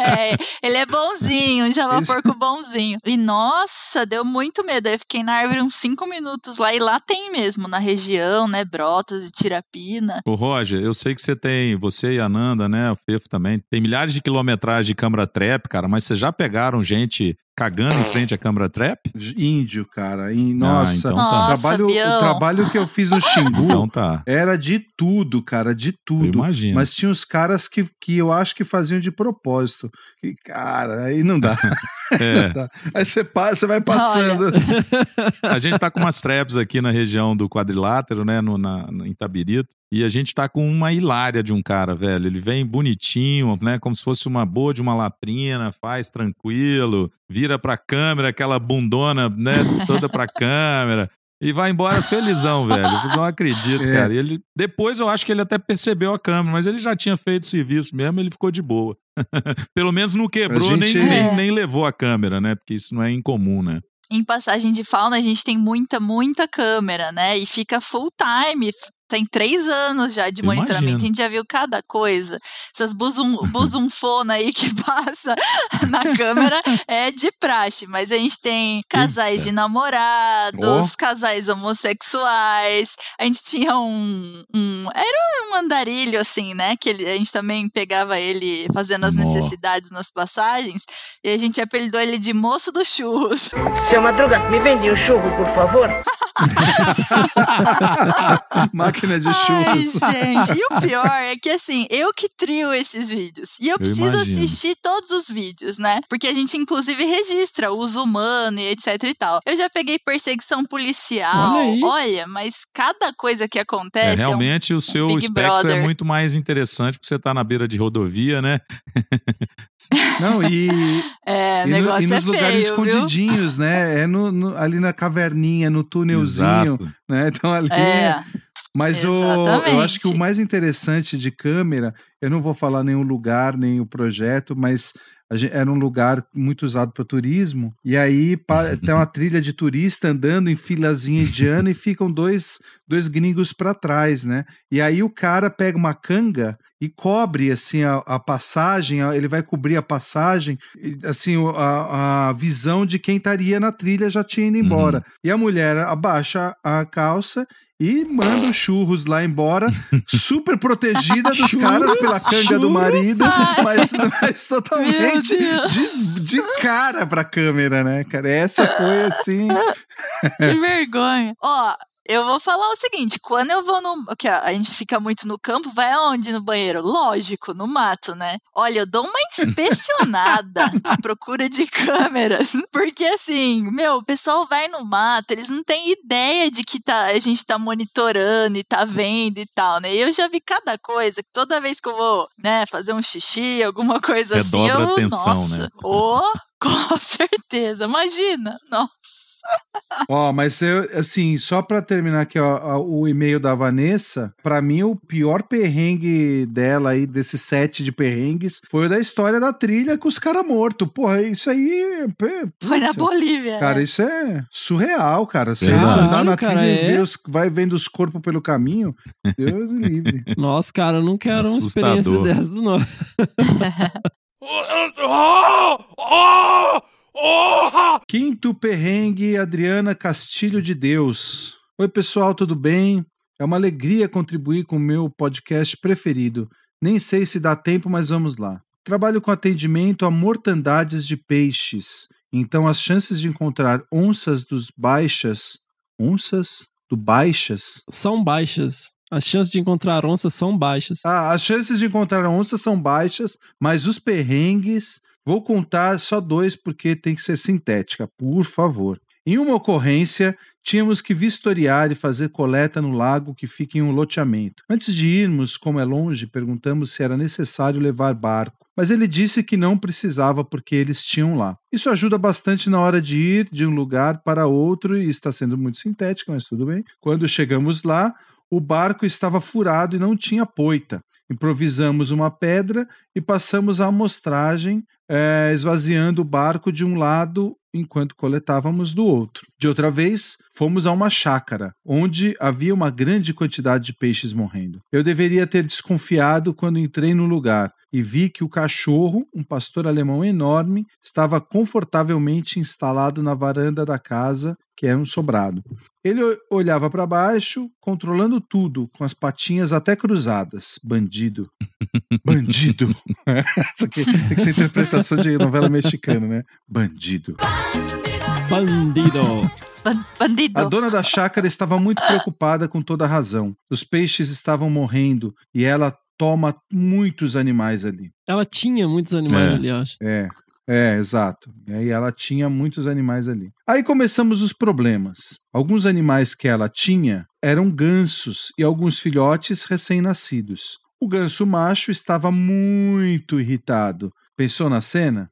É, ele é bonzinho, um Java Isso. Porco bonzinho. E nossa, deu muito medo. Eu fiquei na árvore uns cinco minutos lá, e lá tem mesmo, na região, né? Brotas e tirapina. Ô Roger, eu sei que você tem, você e a Nanda, né, o Fefo também, tem milhares de quilometragem de câmara trap, cara, mas vocês já pegaram gente cagando em frente à câmara trap? Índio, cara. E, nossa, então o, tá. Nossa, trabalho, o trabalho que eu fiz no Xingu [LAUGHS] Então tá, era de tudo, cara, de eu tudo. imagino. Mas tinha uns caras que, que eu acho que faziam de propósito. E, cara, aí não dá. [LAUGHS] É, Tá. Aí você passa, você vai passando. assim. [LAUGHS] a gente tá com umas traps aqui na região do quadrilátero, né, no, na, na- em Tabirito, e a gente tá com uma hilária de um cara, velho. Ele vem bonitinho, né, como se fosse uma boa de uma latrina, faz tranquilo, vira pra câmera, aquela bundona, né, toda pra câmera. E vai embora felizão, velho. Eu não acredito, É. cara. E ele, depois eu acho que ele até percebeu a câmera, mas ele já tinha feito o serviço mesmo, ele ficou de boa. [LAUGHS] Pelo menos não quebrou, A nem, gente- nem, É. nem levou a câmera, né? Porque isso não é incomum, né? Em passagem de fauna, a gente tem muita, muita câmera, né? E fica full time tem três anos já de monitoramento. A gente já viu cada coisa. Essas buzum, buzunfona aí que [LAUGHS] passa na câmera é de praxe. Mas a gente tem casais de namorados, casais homossexuais. A gente tinha um, um- Era um andarilho, assim, né? Que ele- a gente também pegava ele fazendo as Nó. necessidades nas passagens. E a gente apelidou ele de moço dos churros. Seu Madruga, me vende um churro, por favor. [LAUGHS] [LAUGHS] Máquina de Ai, churros. gente, e o [LAUGHS] pior é que assim, eu que trio esses vídeos. E eu, preciso imagino. assistir todos os vídeos, né? Porque a gente, inclusive, registra o uso humano e etc e tal. Eu já peguei perseguição policial. Olha. Olha, mas cada coisa que É, acontece. é um- realmente o seu Big espectro Brother. é muito mais interessante porque você tá na beira de rodovia, né? [LAUGHS] Não, e, É, e, no- negócio e nos é lugares feio, viu? escondidinhos, né? É no, no- ali na caverninha, no [LAUGHS] túnelzinho, Exato. né? Então ali. É, Mas o, eu acho que o mais interessante de câmera, eu não vou falar nenhum lugar, nem o projeto, mas a gen- era um lugar muito usado para turismo, e aí pa- tem uma trilha de turista andando em filazinha indiana [LAUGHS] e ficam dois, dois gringos para trás, né? E aí o cara pega uma canga e cobre assim a, a passagem, a- ele vai cobrir a passagem, assim a, a visão de quem estaria na trilha já tinha ido embora. E a mulher abaixa a calça e manda os churros lá embora, [LAUGHS] super protegida dos caras pela canga do marido, mas, mas totalmente de, de cara pra câmera, né, cara? Essa foi assim. [LAUGHS] Que vergonha. Ó, eu vou falar o seguinte: quando eu vou no. Que a gente fica muito no campo, vai aonde no banheiro? Lógico, no mato, né? Olha, eu dou uma [LAUGHS] inspecionada à procura de câmeras. [LAUGHS] Porque assim, meu, o pessoal vai no mato, eles não têm ideia de que tá, a gente tá monitorando e tá vendo e tal, né? E eu já vi cada coisa, que toda vez que eu vou, né, fazer um xixi, alguma coisa assim, Redobra eu. atenção, nossa, né? oh, [LAUGHS] com certeza. Imagina, nossa. Ó, mas eu, assim, só pra terminar aqui, ó, o e-mail da Vanessa, pra mim o pior perrengue dela aí, desse set de perrengues, foi o da história da trilha com os caras mortos. Porra, isso aí. Foi na. Bolívia. Cara, né? isso é surreal, cara. Você Verdade. andar na Caralho, trilha cara, e ver é. os- vai vendo os corpos pelo caminho. Deus me livre. [LAUGHS] Nossa, cara, eu não quero uma experiência dessa, não. [LAUGHS] [LAUGHS] Quinto perrengue, Adriana Castilho de Deus. Oi, pessoal, tudo bem? É uma alegria contribuir com o meu podcast preferido. Nem sei se dá tempo, mas vamos lá. Trabalho com atendimento a mortandades de peixes. Então, as chances de encontrar onças dos baixas. Onças do baixas? São baixas. As chances de encontrar onça são baixas. Ah, as chances de encontrar onças são baixas, mas os perrengues. Vou contar só dois porque tem que ser sintética, por favor. Em uma ocorrência, tínhamos que vistoriar e fazer coleta no lago que fica em um loteamento. Antes de irmos, como é longe, perguntamos se era necessário levar barco, mas ele disse que não precisava porque eles tinham lá. Isso ajuda bastante na hora de ir de um lugar para outro e está sendo muito sintético, mas tudo bem. Quando chegamos lá, o barco estava furado e não tinha poita. Improvisamos uma pedra e passamos a amostragem, eh, esvaziando o barco de um lado enquanto coletávamos do outro. De outra vez, fomos a uma chácara, onde havia uma grande quantidade de peixes morrendo. Eu deveria ter desconfiado quando entrei no lugar e vi que o cachorro, um pastor alemão enorme, estava confortavelmente instalado na varanda da casa, que era um sobrado. Ele olhava para baixo, controlando tudo, com as patinhas até cruzadas. Bandido. [LAUGHS] Bandido. [LAUGHS] Tem que ser interpretação de novela mexicana, né? Bandido. Bandido. Ban- Bandido. A dona da chácara estava muito preocupada com toda a razão. Os peixes estavam morrendo e ela toma muitos animais ali. Ela tinha muitos animais É. ali, eu acho. É, é, exato. E aí ela tinha muitos animais ali. Aí começamos os problemas. Alguns animais que ela tinha eram gansos e alguns filhotes recém-nascidos. O ganso macho estava muito irritado. Pensou na cena?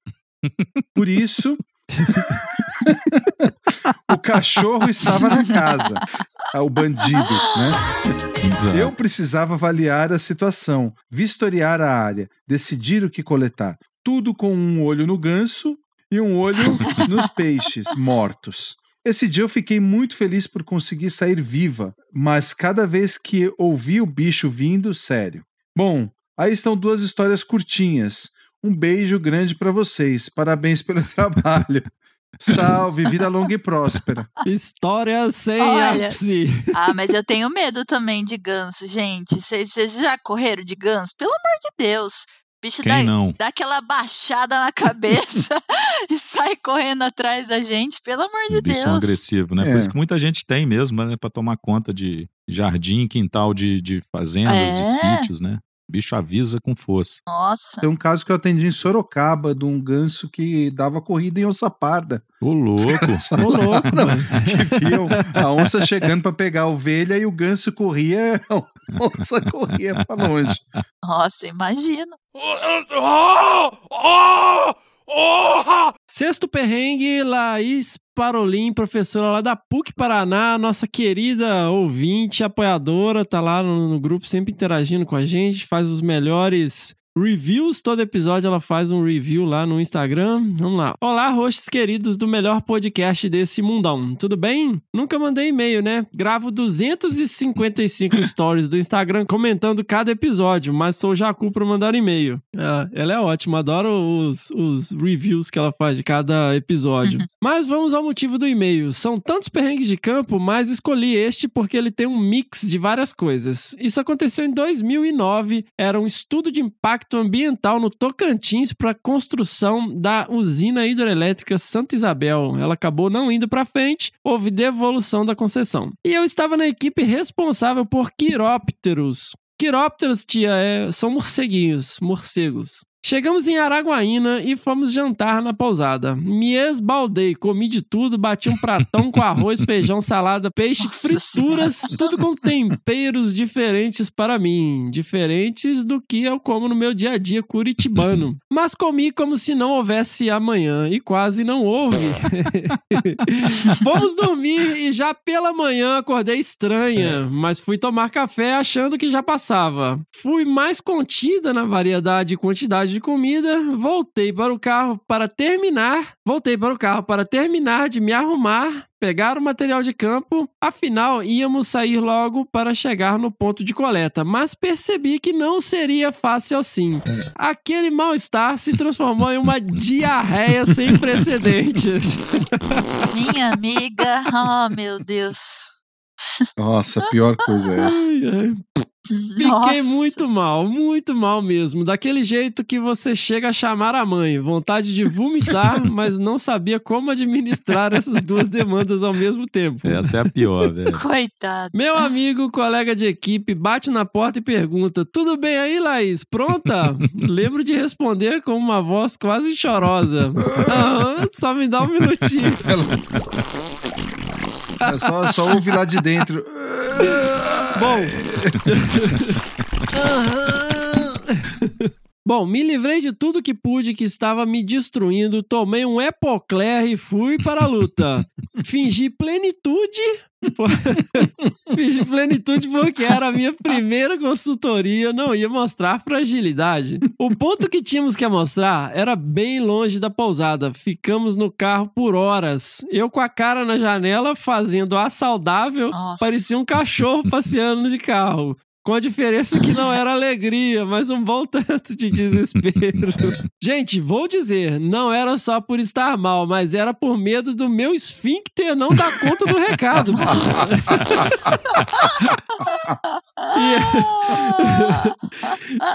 Por isso, [LAUGHS] o cachorro estava na casa. Ah, O bandido, né? Exato. Eu precisava avaliar a situação, vistoriar a área, decidir o que coletar. Tudo com um olho no ganso e um olho [LAUGHS] nos peixes mortos. Esse dia eu fiquei muito feliz por conseguir sair viva, mas cada vez que ouvi o bicho vindo, sério. Bom, aí estão duas histórias curtinhas. Um beijo grande pra vocês. Parabéns pelo [LAUGHS] trabalho. Salve, vida longa e próspera. História sem Olha. ápice. Ah, mas eu tenho medo também de ganso, gente. Vocês já correram de ganso? Pelo amor de Deus. Bicho Quem dá, não? dá aquela baixada na cabeça [LAUGHS] e sai correndo atrás da gente. Pelo amor de Bicho Deus. agressivo, né? É. Por isso que muita gente tem mesmo, né? Pra tomar conta de jardim, quintal de, de fazendas, de É. sítios, né? O bicho avisa com força. Nossa. Tem um caso que eu atendi em Sorocaba de um ganso que dava corrida em onça parda. Ô, louco! Ô, louco. Que viam a onça chegando pra pegar a ovelha e o ganso corria, a onça corria pra longe. Nossa, [LAUGHS] imagino. Sexto perrengue, Laís Parolin, professora lá da PUC Paraná, nossa querida ouvinte, apoiadora, tá lá no, no grupo sempre interagindo com a gente, faz os melhores reviews. Todo episódio ela faz um review lá no Instagram. Vamos lá. Olá, hosts queridos do melhor podcast desse mundão. Tudo bem? Nunca mandei e-mail, né? Gravo 255 [LAUGHS] stories do Instagram comentando cada episódio, mas sou Jacu pra mandar e-mail. Ah, ela é ótima, adoro os, os reviews que ela faz de cada episódio. [LAUGHS] mas vamos ao motivo do e-mail. São tantos perrengues de campo, mas escolhi este porque ele tem um mix de várias coisas. Isso aconteceu em 2009, era um estudo de impacto ambiental no Tocantins para a construção da usina hidrelétrica Santa Isabel. Ela acabou não indo para frente, houve devolução da concessão. E eu estava na equipe responsável por quirópteros. Quirópteros, tia, é- são morceguinhos, morcegos. Chegamos em Araguaína e fomos jantar na pousada. Me esbaldei, comi de tudo, bati um pratão com arroz, [LAUGHS] feijão, salada, peixe, Nossa frituras, tudo com temperos diferentes para mim, diferentes do que eu como no meu dia a dia curitibano. [LAUGHS] Mas comi como se não houvesse amanhã e quase não houve. [LAUGHS] Fomos dormir e já pela manhã acordei estranha, mas fui tomar café achando que já passava. Fui mais contida na variedade e quantidade de comida, voltei para o carro para terminar, voltei para o carro para terminar de me arrumar, pegar o material de campo, afinal íamos sair logo para chegar no ponto de coleta, mas percebi que não seria fácil assim. Aquele mal-estar se transformou em uma diarreia sem [LAUGHS] precedentes. Minha amiga. Oh, meu Deus. Nossa, pior coisa é essa. Fiquei Nossa. muito mal, muito mal mesmo. Daquele jeito que você chega a chamar a mãe. Vontade de vomitar, [LAUGHS] mas não sabia como administrar essas duas demandas ao mesmo tempo. Essa é a pior, [LAUGHS] velho. Coitado. Meu amigo, colega de equipe, bate na porta e pergunta: Tudo bem aí, Laís? Pronta? [LAUGHS] Lembro de responder com uma voz quase chorosa. Aham, só me dá um minutinho. É só, só ouvir lá de dentro. Bom. [LAUGHS] [LAUGHS] Bom, me livrei de tudo que pude que estava me destruindo, tomei um Epocler e fui para a luta. [LAUGHS] Fingi plenitude. [LAUGHS] Fingi plenitude porque era a minha primeira consultoria, não ia mostrar fragilidade. O ponto que tínhamos que mostrar era bem longe da pousada. Ficamos no carro por horas. Eu com a cara na janela fazendo a saudável, Nossa. parecia um cachorro passeando de carro. Com a diferença que não era alegria, mas um bom tanto de desespero. [LAUGHS] Gente, vou dizer, não era só por estar mal, mas era por medo do meu esfíncter não dar conta do recado. [LAUGHS]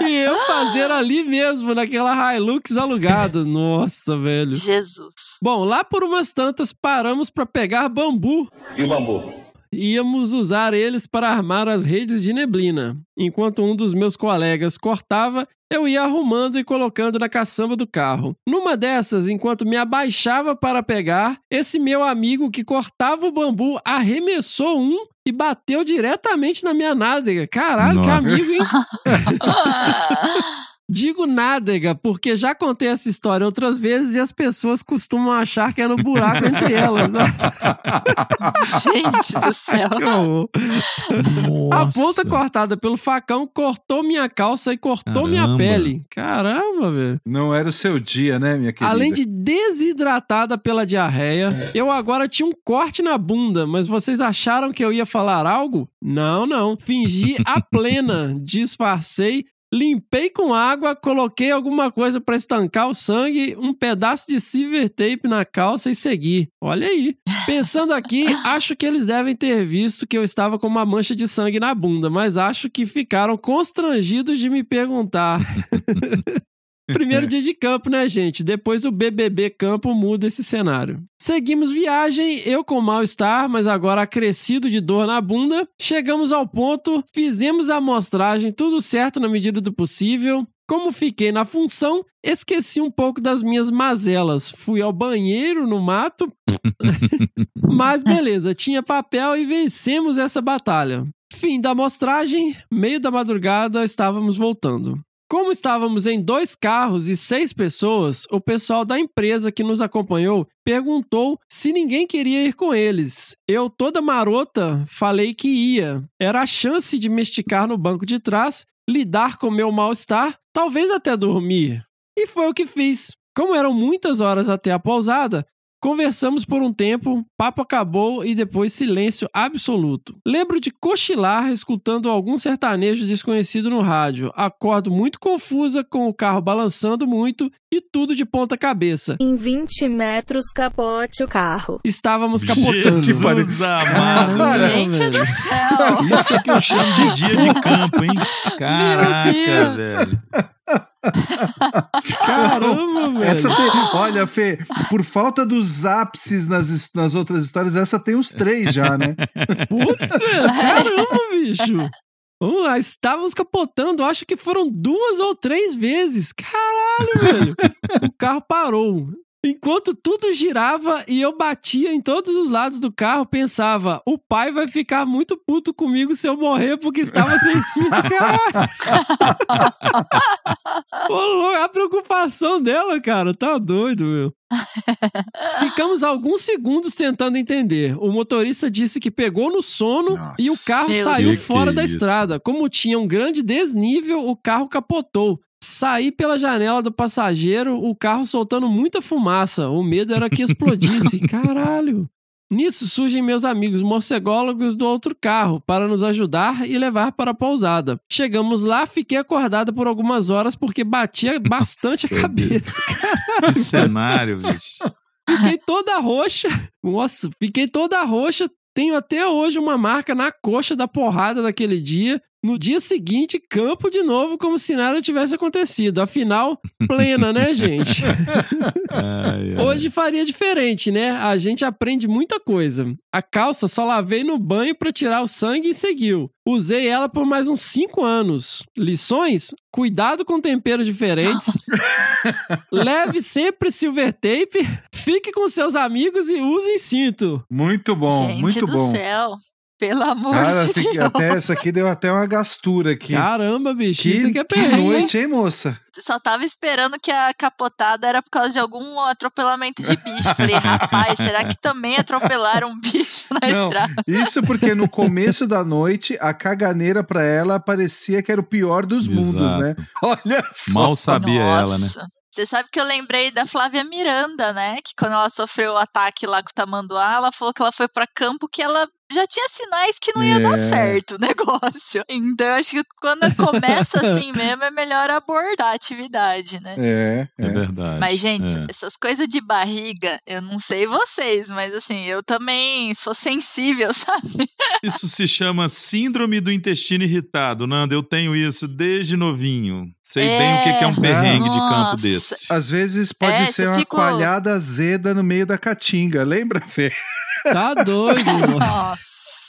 e, e eu fazer ali mesmo, naquela Hilux alugada. Nossa, velho. Jesus. Bom, lá por umas tantas paramos para pegar bambu. E o bambu? Íamos usar eles para armar as redes de neblina. Enquanto um dos meus colegas cortava, eu ia arrumando e colocando na caçamba do carro. Numa dessas, enquanto me abaixava para pegar, esse meu amigo que cortava o bambu arremessou um e bateu diretamente na minha nádega. Caralho, que Nossa. amigo, hein? [LAUGHS] [LAUGHS] Digo nádega, porque já contei essa história outras vezes e as pessoas costumam achar que é no buraco entre elas. né? [LAUGHS] Gente do céu. A ponta cortada pelo facão cortou minha calça e cortou minha Caramba. pele. Caramba, velho. Não era o seu dia, né, minha querida? Além de desidratada pela diarreia, eu agora tinha um corte na bunda, mas vocês acharam que eu ia falar algo? Não, não. Fingi a plena, [LAUGHS] disfarcei, limpei com água, coloquei alguma coisa pra estancar o sangue, um pedaço de silver tape na calça e segui. Olha aí. Pensando aqui, [LAUGHS] acho que eles devem ter visto que eu estava com uma mancha de sangue na bunda, mas acho que ficaram constrangidos de me perguntar. [LAUGHS] [LAUGHS] Primeiro dia de campo, né, gente? Depois o BBB campo muda esse cenário. Seguimos viagem, eu com mal-estar, mas agora acrescido de dor na bunda. Chegamos ao ponto, fizemos a amostragem, tudo certo na medida do possível. Como fiquei na função, esqueci um pouco das minhas mazelas. Fui ao banheiro no mato, [LAUGHS] mas beleza, tinha papel e vencemos essa batalha. Fim da amostragem, meio da madrugada, estávamos voltando. Como estávamos em dois carros e seis pessoas, o pessoal da empresa que nos acompanhou perguntou se ninguém queria ir com eles. Eu, toda marota, falei que ia. Era a chance de me esticar no banco de trás, lidar com meu mal-estar, talvez até dormir. E foi o que fiz. Como eram muitas horas até a pousada, Conversamos por um tempo, papo acabou e depois silêncio absoluto. Lembro de cochilar escutando algum sertanejo desconhecido no rádio. Acordo muito confusa, com o carro balançando muito e tudo de ponta cabeça. Em 20 metros capote o carro. Estávamos capotando. Jesus amado. Caramba, Gente do céu. Isso é que eu chamo de dia de campo, hein? Caraca, Deus. velho. Caramba, velho. Essa tem, olha, Fê, por falta dos ápices nas, nas outras histórias, essa tem uns três já, né? Putz, velho, caramba, bicho. Vamos lá, estávamos capotando, acho que foram duas ou três vezes. Caralho, velho. O carro parou. Enquanto tudo girava e eu batia em todos os lados do carro, pensava: o pai vai ficar muito puto comigo se eu morrer porque estava sem [LAUGHS] cinto. Caralho. [LAUGHS] A preocupação dela, cara, tá doido, meu. [LAUGHS] Ficamos alguns segundos tentando entender. O motorista disse que pegou no sono Nossa. e o carro saiu fora da isso. estrada. Como tinha um grande desnível, o carro capotou. Saí pela janela do passageiro, o carro soltando muita fumaça. O medo era que explodisse. [LAUGHS] Caralho. Nisso surgem meus amigos morcególogos do outro carro para nos ajudar e levar para a pousada. Chegamos lá, fiquei acordada por algumas horas porque batia bastante a Nossa, cabeça. [LAUGHS] Que cenário, bicho. Fiquei toda roxa. Nossa, fiquei toda roxa. Tenho até hoje uma marca na coxa da porrada daquele dia. No dia seguinte, campo de novo, como se nada tivesse acontecido. Afinal, plena, né, [LAUGHS] gente? Ai, ai. Hoje faria diferente, né? A gente aprende muita coisa. A calça só lavei no banho pra tirar o sangue e seguiu. Usei ela por mais uns 5 anos. Lições? Cuidado com temperos diferentes. [LAUGHS] Leve sempre silver tape. Fique com seus amigos e usem cinto. Muito bom, Gente muito do bom. céu. Pelo amor Cara, de fiquei- Deus. até essa aqui deu até uma gastura aqui. Caramba, bicho. que isso aqui é que perrengue, noite, hein, moça? Só tava esperando que a capotada era por causa de algum atropelamento de bicho. Falei, [LAUGHS] rapaz, será que também atropelaram um bicho na Não, estrada? isso porque no começo da noite, a caganeira pra ela parecia que era o pior dos mundos, Exato. né? Olha só. Mal sabia ela, né? Nossa. Você sabe que eu lembrei da Flávia Miranda, né? Que quando ela sofreu o ataque lá com o Tamanduá, ela falou que ela foi pra campo que ela já tinha sinais que não ia dar É. certo o [LAUGHS] negócio. Então eu acho que quando começa assim [LAUGHS] mesmo, é melhor abordar a atividade, né? É, É, é. verdade. Mas, gente, É. essas coisas de barriga, eu não sei vocês, mas assim, eu também sou sensível, [LAUGHS] sabe? Isso se chama síndrome do intestino irritado, Nanda. Eu tenho isso desde novinho. Sei bem o que é um É. perrengue de campo Nossa. desse. Às vezes pode É, ser uma fica- coalhada azeda no meio da caatinga, lembra, Fê? Tá doido. Nossa.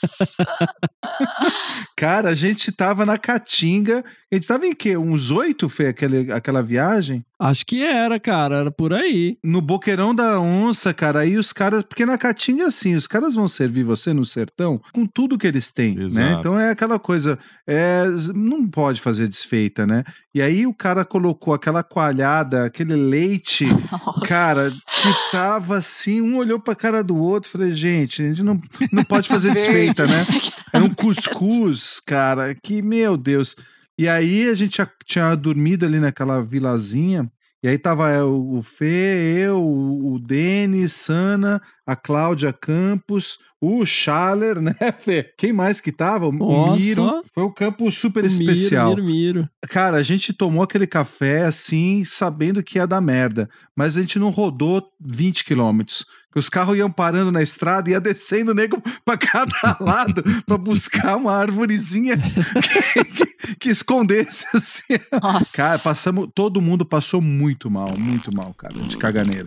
[LAUGHS] Cara, a gente tava na Caatinga. A gente tava em quê? Uns oito, Fê, aquele, aquela viagem? Acho que era, cara, era por aí. No Boqueirão da Onça, cara, aí os caras. Porque na Caatinga, assim, os caras vão servir você no sertão com tudo que eles têm, né? Exato. Então é aquela coisa. é, não pode fazer desfeita, né? E aí o cara colocou aquela coalhada, aquele leite, [LAUGHS] cara, que tava assim, um olhou pra cara do outro. Falei, gente, a gente não, não pode fazer [LAUGHS] desfeita, né? Era um cuscuz, cara, que, meu Deus. E aí a gente já tinha dormido ali naquela vilazinha. E aí tava é, o Fê, eu, o Denis, Sana, a Cláudia Campos, o Schaller, [LAUGHS] né, Fê? Quem mais que tava? O Ó, Miro. Foi um campo super O Miro, especial. Miro, Miro. Cara, a gente tomou aquele café assim, sabendo que ia dar merda. Mas a gente não rodou 20 quilômetros. Que Os carros iam parando na estrada e ia descendo o nego pra cada [LAUGHS] lado pra buscar uma árvorezinha que, que- que escondesse assim. Nossa. Cara, passamos. Todo mundo passou muito mal, muito mal, cara, de caganeira.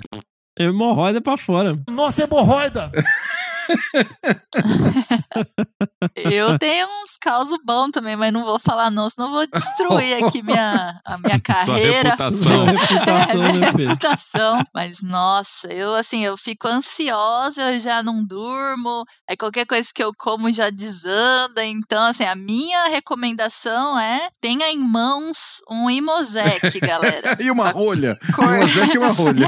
Hemorroida pra fora. Nossa, hemorroida! [LAUGHS] Eu tenho uns causos bons também, mas não vou falar não, senão eu vou destruir aqui minha, a minha [LAUGHS] carreira. reputação. [LAUGHS] É, reputação, minha né, Pedro? reputação. Mas, nossa, eu assim, eu fico ansiosa, eu já não durmo, aí qualquer coisa que eu como já desanda. Então, assim, a minha recomendação é tenha em mãos um Imosec, [LAUGHS] galera. e uma rolha. Cor- Zé que uma rolha.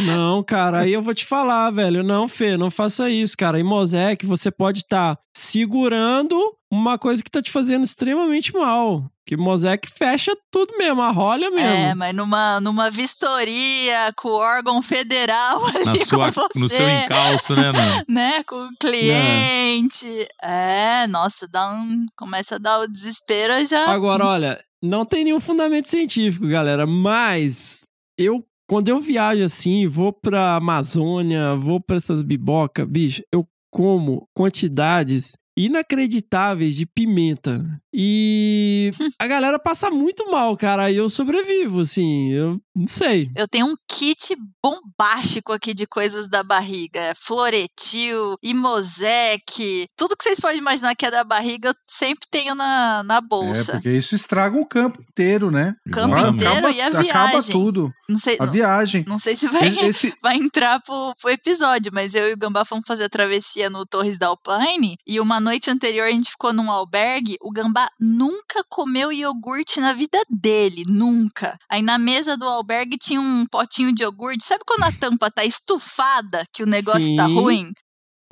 Não, cara, aí eu vou te falar, velho. Não, Fê, não faça isso, cara. Em Mosaic, você pode estar segurando uma coisa que tá te fazendo extremamente mal. Que Mosaic fecha tudo mesmo, a rolha mesmo. É, mas numa, numa vistoria com o órgão federal ali Na sua, com você. no seu encalço, né, Nando? [LAUGHS] né, com o cliente. É, nossa, dá um, começa a dar o desespero já. Agora, olha, não tem nenhum fundamento científico, galera, mas eu, quando eu viajo assim, vou pra Amazônia, vou pra essas bibocas, bicho, eu como quantidades inacreditáveis de pimenta. E [LAUGHS] a galera passa muito mal, cara, aí eu sobrevivo, assim, eu não sei. Eu tenho um kit bombástico aqui de coisas da barriga. É Floretil, Imosec, tudo que vocês podem imaginar que é da barriga, eu sempre tenho na, na É, bolsa. porque isso estraga o campo inteiro, né? Campo Acaba- inteiro e a Acaba viagem. tudo. Não sei, A não, viagem. não sei se vai, Esse- [LAUGHS] vai entrar pro, pro episódio, mas eu e o Gambá fomos fazer a travessia no Torres da Alpine e uma noite anterior a gente ficou num albergue. O Gambá nunca comeu iogurte na vida dele, nunca. Aí na mesa do albergue tinha um potinho de iogurte. Sabe quando a tampa tá estufada, que o negócio tá Sim. ruim?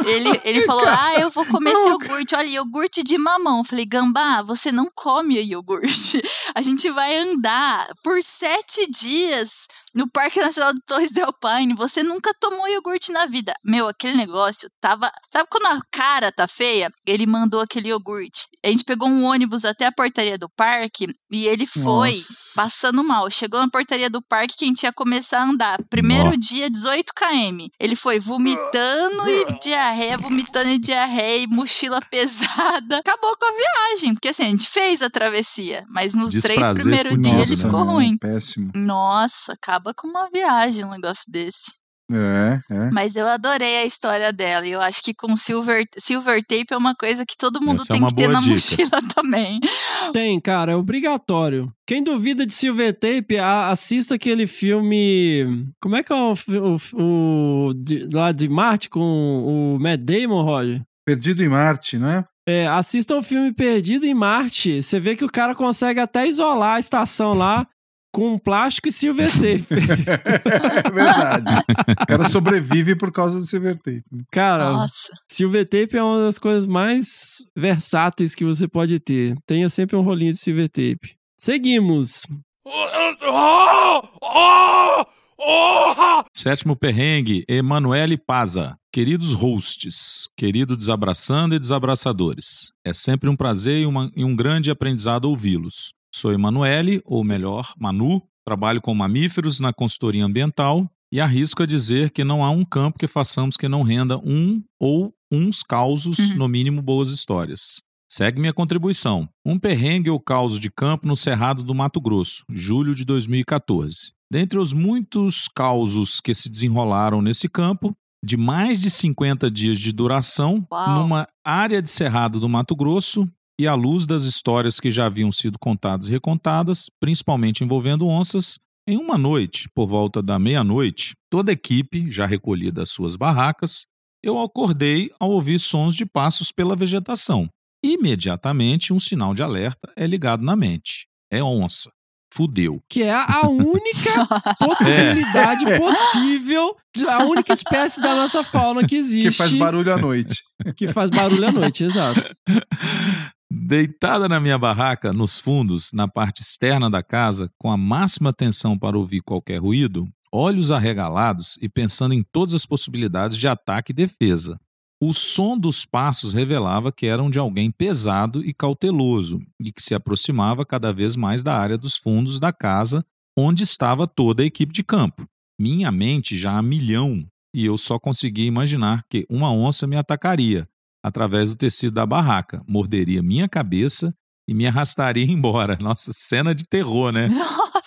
Ele, ele falou: Ah, eu vou comer esse iogurte. Olha, iogurte de mamão. Falei: Gambá, você não come iogurte. A gente vai andar por sete dias no Parque Nacional de Torres del Paine. Você nunca tomou iogurte na vida. Meu, aquele negócio tava. Sabe quando a cara tá feia? Ele mandou aquele iogurte. A gente pegou um ônibus até a portaria do parque e ele foi Nossa. passando mal. Chegou na portaria do parque que a gente ia começar a andar. Primeiro dia, 18 km. Ele foi vomitando e diarreia, vomitando e diarreia, e mochila pesada. Acabou com a viagem, porque assim, a gente fez a travessia, mas nos três Desprazer primeiros fui dias nossa, ele ficou não, ruim. Péssimo. Nossa, acaba com uma viagem um negócio desse. É, é. Mas eu adorei a história dela. E eu acho que com silver, silver tape é uma coisa que todo mundo Essa é tem uma que ter na dica. mochila [LAUGHS] também. Tem, cara, é obrigatório. Quem duvida de Silver Tape, a- assista aquele filme. Como é que é o, o, o de- lá de Marte com o Matt Damon, Roger? Perdido em Marte, não é? É, assista o filme Perdido em Marte. Você vê que o cara consegue até isolar a estação lá com plástico e silver tape. [LAUGHS] É verdade. o cara sobrevive por causa do silver tape. Cara, Nossa. silver tape é uma das coisas mais versáteis que você pode ter. Tenha sempre um rolinho de silver tape. Seguimos. Sétimo perrengue, Emanuele Paza. Queridos hosts, querido desabraçando e desabraçadores, é sempre um prazer e, uma- e um grande aprendizado ouvi-los. Sou Emanuele, ou melhor, Manu, trabalho com mamíferos na consultoria ambiental e arrisco a dizer que não há um campo que façamos que não renda um ou uns causos, Uhum. no mínimo boas histórias. Segue minha contribuição. Um perrengue ou causo de campo no Cerrado do Mato Grosso, julho de 2014. Dentre os muitos causos que se desenrolaram nesse campo, de mais de 50 dias de duração, Uau. numa área de Cerrado do Mato Grosso, E à luz das histórias que já haviam sido contadas e recontadas, principalmente envolvendo onças, em uma noite, por volta da meia-noite, toda a equipe, já recolhida às suas barracas, eu acordei ao ouvir sons de passos pela vegetação. Imediatamente, um sinal de alerta é ligado na mente. É onça. Fudeu. Que é a única [LAUGHS] possibilidade possível, de- a única espécie da nossa fauna que existe. Que faz barulho à noite. Que faz barulho à noite, exato. [LAUGHS] Deitada na minha barraca, nos fundos, na parte externa da casa, com a máxima atenção para ouvir qualquer ruído, olhos arregalados e pensando em todas as possibilidades de ataque e defesa. O som dos passos revelava que eram de alguém pesado e cauteloso e que se aproximava cada vez mais da área dos fundos da casa onde estava toda a equipe de campo. Minha mente já a milhão e eu só conseguia imaginar que uma onça me atacaria através do tecido da barraca, morderia minha cabeça e me arrastaria [LAUGHS] embora. Nossa, cena de terror, né? Nossa!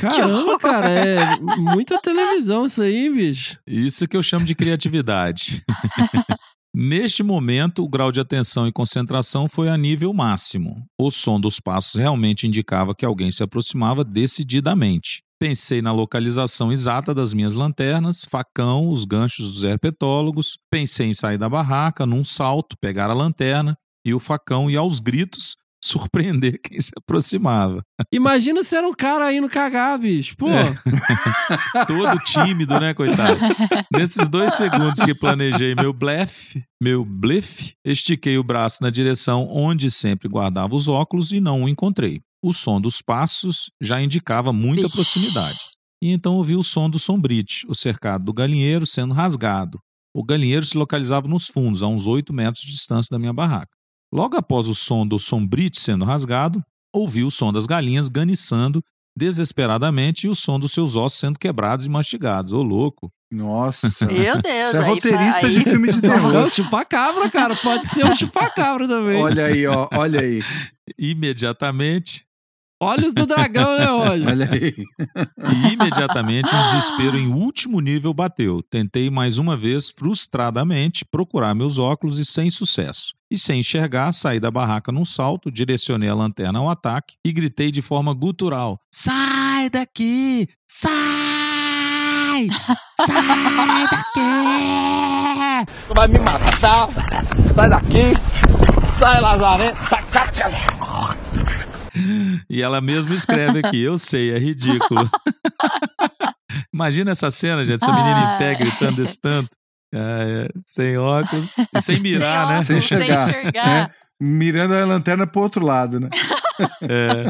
Caramba, cara, é [LAUGHS] muita televisão isso aí, bicho. Isso que eu chamo de criatividade. [LAUGHS] Neste momento, o grau de atenção e concentração foi a nível máximo. O som dos passos realmente indicava que alguém se aproximava decididamente. Pensei na localização exata das minhas lanternas, facão, os ganchos dos herpetólogos. Pensei em sair da barraca, num salto, pegar a lanterna e o facão e aos gritos [LAUGHS] surpreender quem se aproximava. Imagina se era um cara indo cagar, bicho. Pô, É. [LAUGHS] Todo tímido, né, coitado? Nesses dois segundos que planejei meu blefe, meu blefe, estiquei o braço na direção onde sempre guardava os óculos e não o encontrei. O som dos passos já indicava muita Vixe. proximidade. E então ouvi o som do sombrite, o cercado do galinheiro sendo rasgado. O galinheiro se localizava nos fundos, a uns 8 metros de distância da minha barraca. Logo após o som do sombrite sendo rasgado, ouvi o som das galinhas ganiçando desesperadamente e o som dos seus ossos sendo quebrados e mastigados. Ô, louco. Nossa. Meu [LAUGHS] Deus, Você é aí roteirista fa- de aí- filme de [LAUGHS] é terror. o chupacabra, cara. Pode ser um chupacabra também. Olha aí, ó. Olha aí. [LAUGHS] Imediatamente, Olhos do dragão, né, olha? Olha aí. e imediatamente um desespero em último nível bateu. Tentei mais uma vez, frustradamente, procurar meus óculos e sem sucesso. E sem enxergar, saí da barraca num salto, direcionei a lanterna ao ataque e gritei de forma gutural: Sai daqui! Sai! Sai daqui! Tu vai me matar. Sai daqui. Sai, Lazarento. Sai, sai, sai. E ela mesma escreve aqui, eu sei, é ridículo. [LAUGHS] Imagina essa cena, gente, essa menina em pé gritando desse tanto. É, é, sem óculos e sem mirar, né? óculos, Sem sem enxergar, enxergar. Mirando a lanterna pro outro lado, né? É.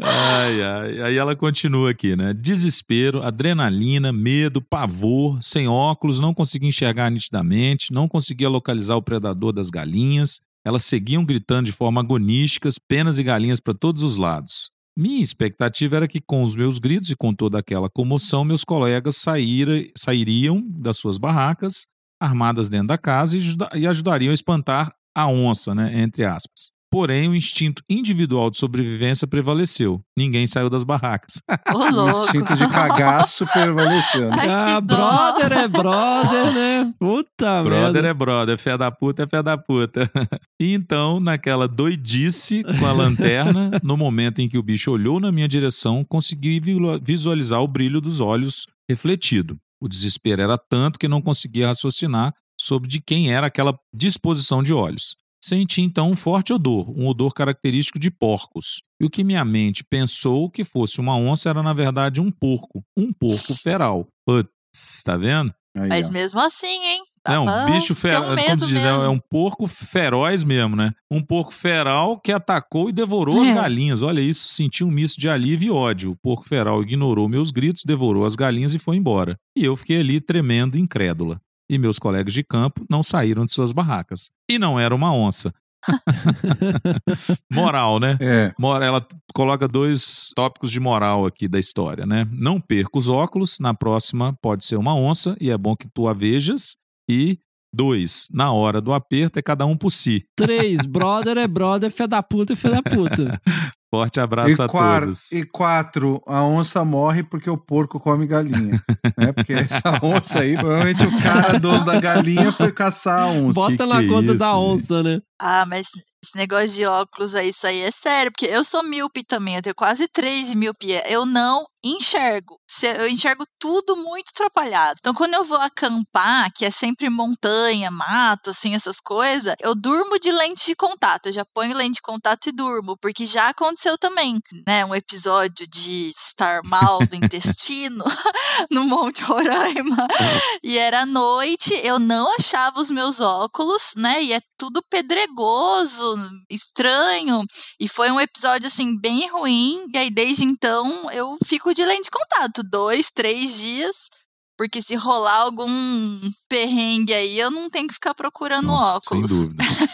Ai, ai. Aí ela continua aqui, né? Desespero, adrenalina, medo, pavor, sem óculos, não conseguia enxergar nitidamente, não conseguia localizar o predador das galinhas. Elas seguiam gritando de forma agonísticas, penas e galinhas para todos os lados. Minha expectativa era que, com os meus gritos e com toda aquela comoção, meus colegas saíra, sairiam das suas barracas, armadas dentro da casa, e, e ajudariam a espantar a onça, né? Entre aspas. Porém, o instinto individual de sobrevivência prevaleceu. Ninguém saiu das barracas. [LAUGHS] Ô, O instinto de cagaço [LAUGHS] prevaleceu. né? Ai, Ah, dó. brother é brother, né? Puta brother merda. é brother, fé da puta é fé da puta. [LAUGHS] E então, naquela doidice com a lanterna, no momento em que o bicho olhou na minha direção, consegui vi- visualizar o brilho dos olhos refletido. O desespero era tanto que não conseguia raciocinar sobre de quem era aquela disposição de olhos. Senti então um forte odor, um odor característico de porcos. E o que minha mente pensou que fosse uma onça era, na verdade, um porco. Um porco feral. Putz, tá vendo? Aí, Mas ó. mesmo assim, hein? É um bicho feral. um como medo se diz, é- é um porco feroz mesmo, né? Um porco feral que atacou e devorou as É. galinhas. Olha isso, senti um misto de alívio e ódio. O porco feral ignorou meus gritos, devorou as galinhas e foi embora. E eu fiquei ali tremendo, incrédula. E meus colegas de campo não saíram de suas barracas. E não era uma onça. [LAUGHS] Moral, né? É. Mora- Ela coloca dois tópicos de moral aqui da história, né? Não perca os óculos, na próxima pode ser uma onça e é bom que tu a vejas. E dois, na hora do aperto é cada um por si. Três, brother é brother, fé da puta, fé da puta. [LAUGHS] Forte abraço E, a quar- todos. e quatro, a onça morre porque o porco come galinha. né? Porque [LAUGHS] essa onça aí, provavelmente o cara dono da galinha foi caçar a onça. Bota que na é conta isso, da onça, né? Ah, mas Esse negócio de óculos aí, isso aí é sério, porque eu sou míope também, eu tenho quase 3 de miopia. Eu não enxergo. Eu enxergo tudo muito atrapalhado. Então, quando eu vou acampar, que é sempre montanha, mato, assim, essas coisas, eu durmo de lente de contato. Eu já ponho lente de contato e durmo, porque já aconteceu também, né? Um episódio de estar mal do intestino [LAUGHS] no Monte Roraima. [LAUGHS] E era noite, eu não achava os meus óculos, né? E é tudo pedregoso, estranho. E foi um episódio, assim, bem ruim. E aí, desde então, eu fico de lente de contato. Dois, três dias. Porque se rolar algum perrengue aí, eu não tenho que ficar procurando Nossa, óculos. Sem dúvida. [LAUGHS]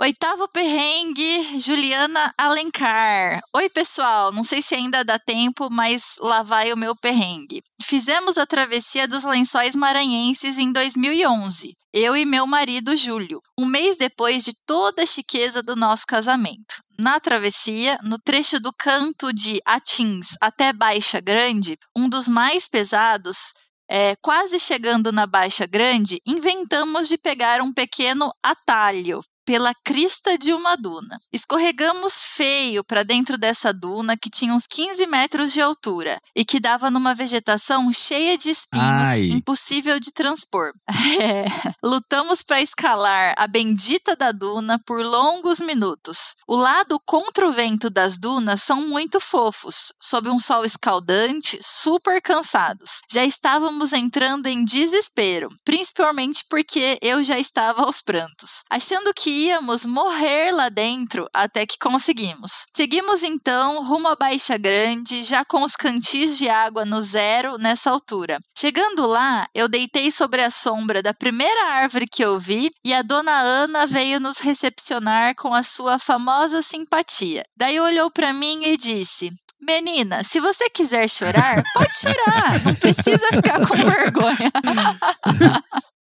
Oitavo perrengue, Juliana Alencar. Oi, pessoal. Não sei se ainda dá tempo, mas lá vai o meu perrengue. Fizemos a travessia dos lençóis maranhenses em 2011. Eu e meu marido Júlio, um mês depois de toda a chiqueza do nosso casamento. Na travessia, no trecho do canto de Atins até Baixa Grande, um dos mais pesados, é, quase chegando na Baixa Grande, inventamos de pegar um pequeno atalho pela crista de uma duna. Escorregamos feio para dentro dessa duna que tinha uns 15 metros de altura e que dava numa vegetação cheia de espinhos, Ai. impossível de transpor. [LAUGHS] É. Lutamos para escalar a bendita da duna por longos minutos. O lado contra o vento das dunas são muito fofos, sob um sol escaldante, super cansados. Já estávamos entrando em desespero, principalmente porque eu já estava aos prantos, achando que íamos morrer lá dentro até que conseguimos. Seguimos então rumo à Baixa Grande, já com os cantis de água no zero nessa altura. Chegando lá, eu deitei sobre a sombra da primeira árvore que eu vi e a dona Ana veio nos recepcionar com a sua famosa simpatia. Daí olhou para mim e disse: Menina, se você quiser chorar, pode chorar, não precisa ficar com [LAUGHS] vergonha. [LAUGHS]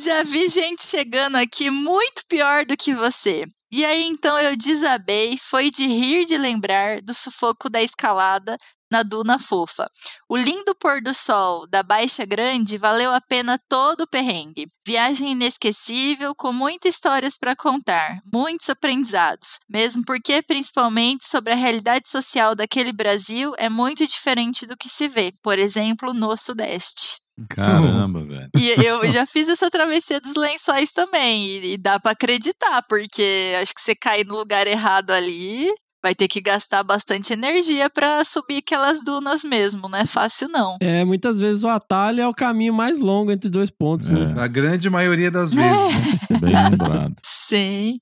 Já vi gente chegando aqui muito pior do que você. E aí então eu desabei, foi de rir de lembrar do sufoco da escalada na duna fofa. O lindo pôr do sol da Baixa Grande valeu a pena todo o perrengue. Viagem inesquecível, com muitas histórias para contar, muitos aprendizados, mesmo porque, principalmente, sobre a realidade social daquele Brasil é muito diferente do que se vê, por exemplo, no Sudeste. Caramba, velho. E eu já fiz essa travessia dos lençóis também, e, e dá para acreditar, porque acho que você cair no lugar errado ali, vai ter que gastar bastante energia para subir aquelas dunas mesmo, não é fácil não. É, muitas vezes o atalho é o caminho mais longo entre dois pontos, né? A grande maioria das vezes. né? Bem lembrado. [LAUGHS] Sim.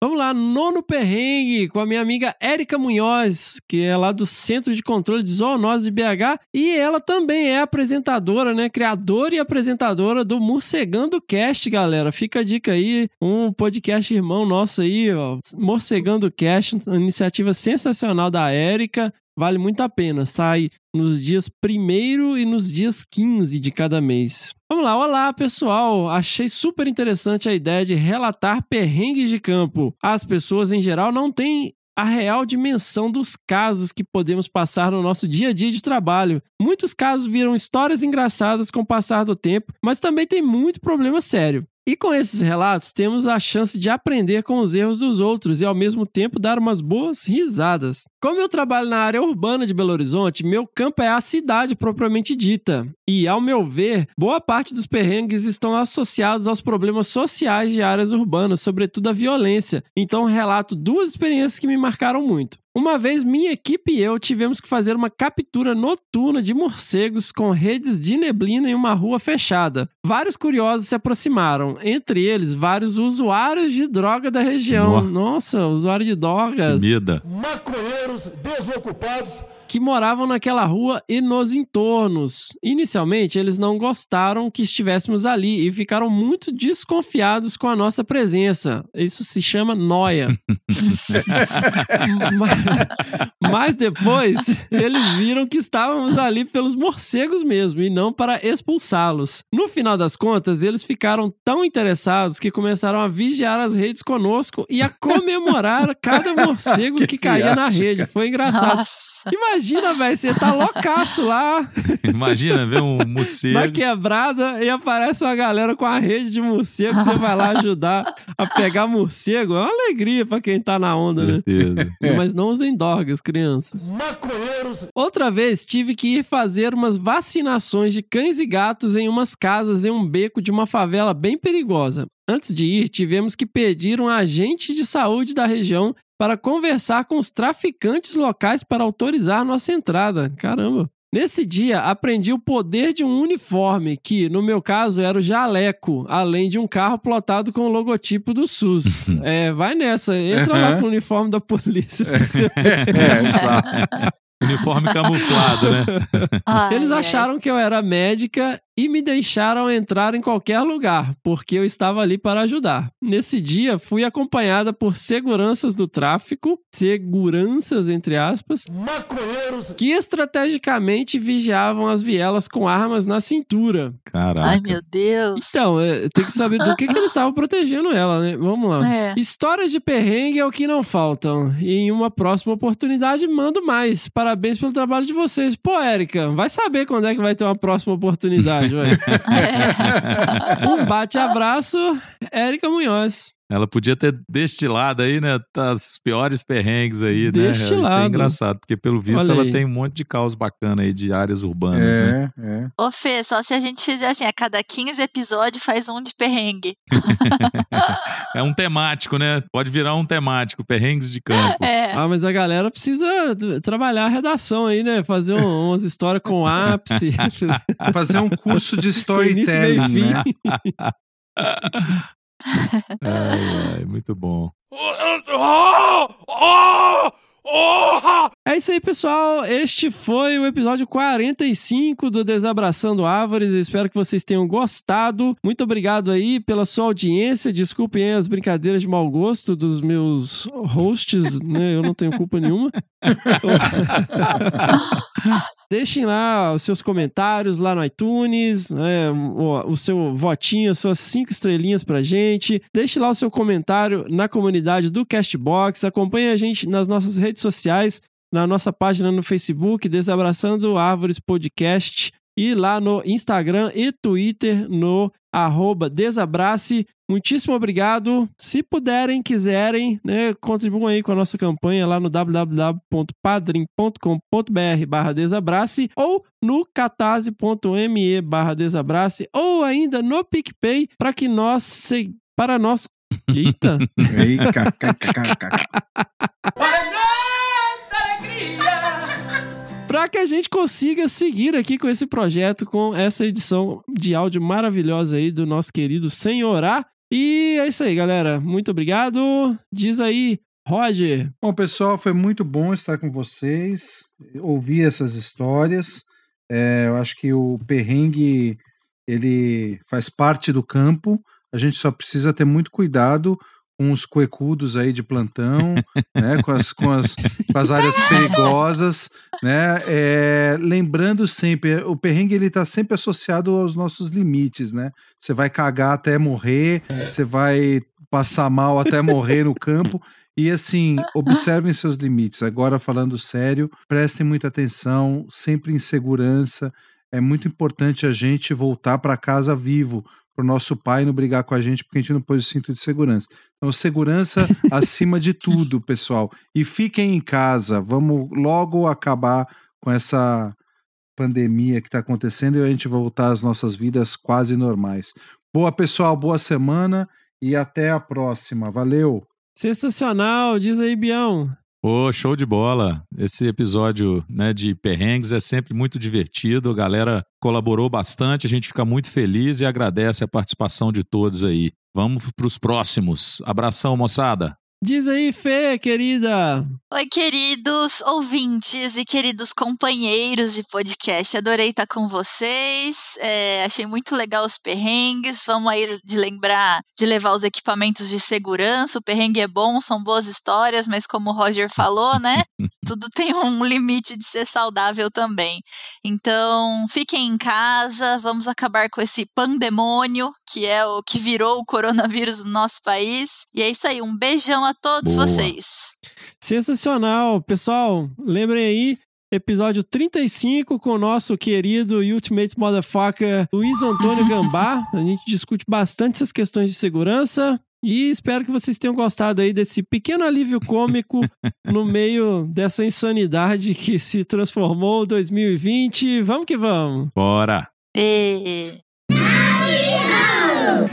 Vamos lá, nono perrengue com a minha amiga Érica Munhoz, que é lá do Centro de Controle de Zoonose de BH, e ela também é apresentadora, né? Criadora e apresentadora do Morcegando Cast, galera. Fica a dica aí, um podcast irmão nosso aí, ó, Morcegando Cast, uma iniciativa sensacional da Érica. Vale muito a pena. Sai nos dias 1 e nos dias 15 de cada mês. Vamos lá, olá pessoal! Achei super interessante a ideia de relatar perrengues de campo. As pessoas em geral não têm a real dimensão dos casos que podemos passar no nosso dia a dia de trabalho. Muitos casos viram histórias engraçadas com o passar do tempo, mas também tem muito problema sério. E com esses relatos, temos a chance de aprender com os erros dos outros e, ao mesmo tempo, dar umas boas risadas. Como eu trabalho na área urbana de Belo Horizonte, meu campo é a cidade propriamente dita. E, ao meu ver, boa parte dos perrengues estão associados aos problemas sociais de áreas urbanas, sobretudo a violência. Então, relato duas experiências que me marcaram muito. Uma vez, minha equipe e eu tivemos que fazer uma captura noturna de morcegos com redes de neblina em uma rua fechada. Vários curiosos se aproximaram, entre eles vários usuários de droga da região. Nossa, usuário de drogas Comida. maconheiros desocupados que moravam naquela rua e nos entornos. Inicialmente, eles não gostaram que estivéssemos ali e ficaram muito desconfiados com a nossa presença. Isso se chama noia. [LAUGHS] mas, mas depois, eles viram que estávamos ali pelos morcegos mesmo e não para expulsá-los. No final das contas, eles ficaram tão interessados que começaram a vigiar as redes conosco e a comemorar cada [LAUGHS] morcego que, Que caía na rede. Foi engraçado. Nossa. Imagina velho, você tá loucaço lá Imagina ver um morcego. na quebrada e aparece uma galera com a rede de morcego, você vai lá ajudar a pegar morcego. É uma alegria pra quem tá na onda, né? Mas não usem drogas, crianças. Maconheiros. Outra vez tive que ir fazer umas vacinações de cães e gatos em umas casas em um beco de uma favela bem perigosa. Antes de ir, tivemos que pedir um agente de saúde da região para conversar com os traficantes locais para autorizar nossa entrada. Caramba! Nesse dia, aprendi o poder de um uniforme, que, no meu caso, era o jaleco, além de um carro plotado com o logotipo do SUS. [LAUGHS] é, vai nessa, entra lá com o uniforme da polícia. você. [LAUGHS] É, exato. Uniforme camuflado, né? [LAUGHS] Ai, Eles acharam que eu era médica e me deixaram entrar em qualquer lugar, porque eu estava ali para ajudar. Nesse dia, fui acompanhada por seguranças do tráfico, seguranças entre aspas, Maconheiros. que estrategicamente vigiavam as vielas com armas na cintura. Caraca. Ai, meu Deus. Então, é, tem que saber do que, que eles estavam protegendo ela, né? Vamos lá. É. Histórias de perrengue é o que não faltam. E em uma próxima oportunidade, mando mais. Parabéns pelo trabalho de vocês. Pô, Érica, vai saber quando é que vai ter uma próxima oportunidade, ué. [LAUGHS] Um bate-abraço, Érica Munhoz. Ela podia ter destilado aí, né? As piores perrengues aí, né? Isso Destilado. é engraçado, porque pelo visto Olha ela aí. tem um monte de caos bacana aí de áreas urbanas, né? É, é. Ô, Fê, só se a gente fizer assim, a cada 15 episódios faz um de perrengue. [LAUGHS] É um temático, né? Pode virar um temático, perrengues de campo. É. Ah, mas a galera precisa trabalhar a redação aí, né? Fazer um- umas histórias com ápice. [LAUGHS] Fazer um curso de com [LAUGHS] início, meio storytelling, fim. né? Ai, ai, muito bom. [LAUGHS] É isso aí, pessoal. Este foi o episódio 45 do Desabraçando Árvores. Eu espero que vocês tenham gostado. Muito obrigado aí pela sua audiência. Desculpem as brincadeiras de mau gosto dos meus hosts, [LAUGHS] né? Eu não tenho culpa nenhuma. [LAUGHS] Deixem lá os seus comentários lá no iTunes, né, o, o seu votinho, as suas cinco estrelinhas pra gente. Deixe lá o seu comentário na comunidade do Castbox. Acompanhe a gente nas nossas redes sociais, na nossa página no Facebook, Desabraçando Árvores Podcast, e lá no Instagram e Twitter, no arroba Desabrace. Muitíssimo obrigado. Se puderem, quiserem, né, contribuam aí com a nossa campanha lá no www.padrim.com.br barra Desabrace ou no catarse.me barra Desabrace ou ainda no PicPay para que nós se... para nós... Eita! [LAUGHS] Ei, [LAUGHS] [LAUGHS] para que a gente consiga seguir aqui com esse projeto, com essa edição de áudio maravilhosa aí do nosso querido Senhorá. E é isso aí, galera. Muito obrigado. Diz aí, Roger. Bom, pessoal, foi muito bom estar com vocês, ouvir essas histórias. É, eu acho que o perrengue ele faz parte do campo. A gente só precisa ter muito cuidado com os cuecudos aí de plantão, [LAUGHS] né, com as, com as, com as áreas perigosas, né, é, lembrando sempre, o perrengue ele está sempre associado aos nossos limites, né, você vai cagar até morrer, você vai passar mal até morrer no campo, e assim, observem seus limites. Agora, falando sério, prestem muita atenção, sempre em segurança. É muito importante a gente voltar para casa vivo, para o nosso pai não brigar com a gente porque a gente não pôs o cinto de segurança. Então, segurança [LAUGHS] acima de tudo, pessoal. E fiquem em casa. Vamos logo acabar com essa pandemia que está acontecendo e a gente voltar às nossas vidas quase normais. Boa, pessoal. Boa semana e até a próxima. Valeu! Sensacional. Diz aí, Bião. Pô, show de bola. Esse episódio né, de perrengues é sempre muito divertido. A galera colaborou bastante, a gente fica muito feliz e agradece a participação de todos aí. Vamos para os próximos. Abração, moçada. Diz aí, Fê, querida. Oi, queridos ouvintes e queridos companheiros de podcast. Adorei estar com vocês. É, achei muito legal os perrengues. Vamos aí de lembrar de levar os equipamentos de segurança. O perrengue é bom, são boas histórias, mas como o Roger falou, né? [LAUGHS] Tudo tem um limite de ser saudável também. Então, fiquem em casa, vamos acabar com esse pandemônio que é o que virou o coronavírus no nosso país. E é isso aí, um beijão a todos Boa. vocês. Sensacional. Pessoal, lembrem aí episódio 35 com o nosso querido Ultimate Motherfucker Luiz Antônio [LAUGHS] Gambá. A gente discute bastante essas questões de segurança. E espero que vocês tenham gostado aí desse pequeno alívio cômico [LAUGHS] no meio dessa insanidade que se transformou 2020. Vamos que vamos! Bora! E...